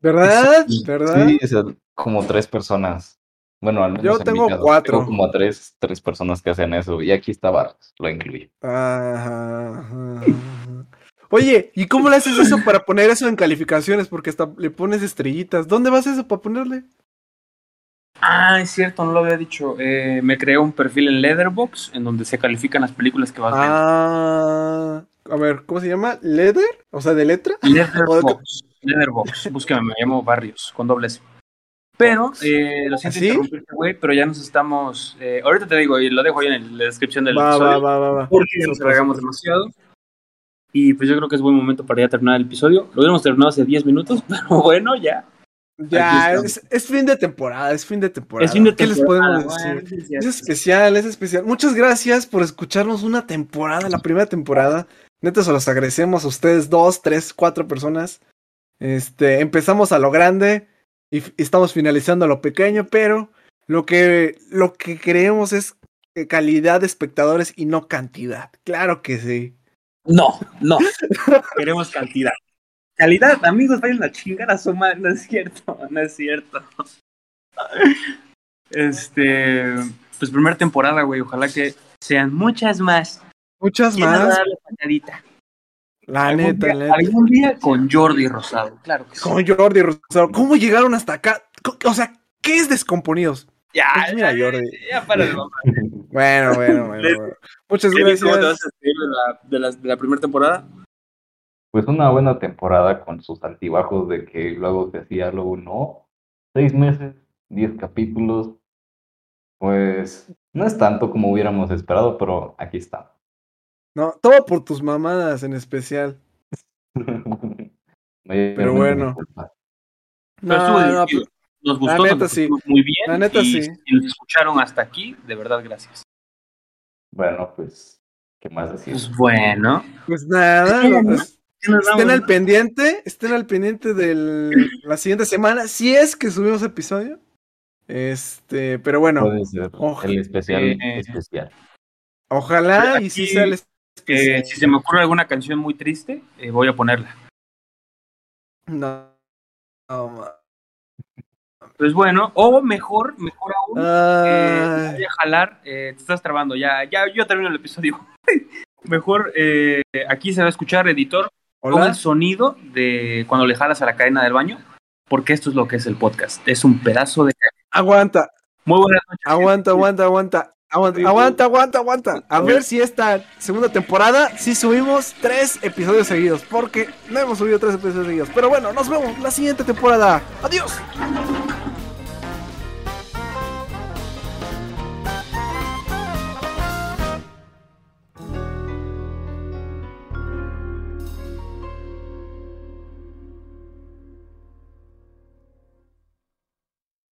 Speaker 1: ¿Verdad?
Speaker 3: Sí,
Speaker 1: ¿Verdad?
Speaker 3: Sí, o sea, como tres personas. Bueno, al menos
Speaker 1: Yo
Speaker 3: en mi
Speaker 1: tengo
Speaker 3: caso,
Speaker 1: cuatro.
Speaker 3: Tengo como tres, tres personas que hacen eso. Y aquí está Barros, lo incluye.
Speaker 1: Ajá, ajá, ajá. Oye, ¿y cómo le haces eso para poner eso en calificaciones? Porque hasta le pones estrellitas. ¿Dónde vas eso para ponerle?
Speaker 2: Ah, es cierto, no lo había dicho. Eh, me creé un perfil en Leatherbox en donde se califican las películas que vas viendo.
Speaker 1: Ah, a ver, ¿cómo se llama? ¿Leather? O sea, de letra.
Speaker 2: Leatherbox. Leatherbox. Búsqueme, me llamo Barrios, con doble S. Pero, eh, lo siento
Speaker 1: ¿Así?
Speaker 2: interrumpirte, güey, pero ya nos estamos. eh, ahorita te digo, y lo dejo ahí en la descripción del
Speaker 1: Va,
Speaker 2: episodio.
Speaker 1: va, va.
Speaker 2: Porque ya nos alargamos demasiado. Y pues yo creo que es buen momento para ya terminar el episodio. Lo hubiéramos terminado hace 10 minutos, pero bueno, ya.
Speaker 1: Ya, es, es fin de temporada, es fin de temporada.
Speaker 2: Es fin de
Speaker 1: ¿Qué les
Speaker 2: temporada,
Speaker 1: podemos decir?
Speaker 2: sí,
Speaker 1: Es
Speaker 2: sí.
Speaker 1: especial, es especial. Muchas gracias por escucharnos una temporada, la primera temporada. Neta, se los agradecemos a ustedes, dos, tres, cuatro personas. Este, empezamos a lo grande y estamos finalizando a lo pequeño, pero lo que, lo que creemos es eh, calidad de espectadores y no cantidad. Claro que sí.
Speaker 2: No, no. Queremos cantidad. Calidad, amigos, vayan a chingar a su madre. No es cierto, no es cierto. Este, pues primera temporada, güey. Ojalá que sean muchas más.
Speaker 1: Muchas
Speaker 2: ¿Quién nos va a
Speaker 1: más.
Speaker 2: patadita?
Speaker 1: La
Speaker 2: Algún
Speaker 1: neta,
Speaker 2: día-
Speaker 1: la neta.
Speaker 2: Algún día con Jordi Rosado, claro que sí.
Speaker 1: Con Jordi Rosado. ¿Cómo llegaron hasta acá? O sea, ¿qué es descomponidos?
Speaker 2: Ya,
Speaker 1: Pues mira, Jordi.
Speaker 2: ya para el mamá.
Speaker 1: Bueno, bueno, bueno. bueno. Muchas
Speaker 2: ¿Cómo te vas a
Speaker 1: gracias.
Speaker 2: despedir de la, de la, de la primera temporada?
Speaker 3: Pues una buena temporada con sus altibajos de que luego se hacía, luego no. Seis meses, diez capítulos. Pues no es tanto como hubiéramos esperado, pero aquí está.
Speaker 1: No, todo por tus mamadas en especial. Pero bueno.
Speaker 2: Pero
Speaker 1: No,
Speaker 2: estuvo
Speaker 1: no,
Speaker 2: divertido. Nos gustó,
Speaker 1: neta,
Speaker 2: nos
Speaker 1: sí.
Speaker 2: muy bien.
Speaker 1: La neta,
Speaker 2: y
Speaker 1: sí.
Speaker 2: Si nos escucharon hasta aquí, de verdad, gracias.
Speaker 3: Bueno, pues, ¿qué más decir?
Speaker 2: Pues bueno.
Speaker 1: pues nada.
Speaker 2: Bueno,
Speaker 1: no, es-
Speaker 2: ¿qué nos
Speaker 1: estén al pendiente, estén al pendiente de la siguiente semana, si es que subimos episodio. Este, pero bueno,
Speaker 3: Puede ser el especial
Speaker 2: eh,
Speaker 3: especial.
Speaker 1: ojalá y si sea el Especial.
Speaker 2: si se me ocurre alguna canción muy triste, eh, voy a ponerla.
Speaker 1: No, no,
Speaker 2: Pues bueno, o mejor, mejor aún, eh,
Speaker 1: Ay,
Speaker 2: voy a jalar, eh, te estás trabando, ya, ya, yo termino el episodio. mejor, aquí se va a escuchar, editor, con el sonido de cuando le jalas a la cadena del baño, porque esto es lo que es el podcast, es un pedazo de...
Speaker 1: Aguanta,
Speaker 2: Muy buenas noches.
Speaker 1: aguanta, aguanta, aguanta. Aguanta, aguanta, aguanta, aguanta. A ver si esta segunda temporada sí subimos tres episodios seguidos. Porque no hemos subido tres episodios seguidos. Pero bueno, nos vemos la siguiente temporada. Adiós.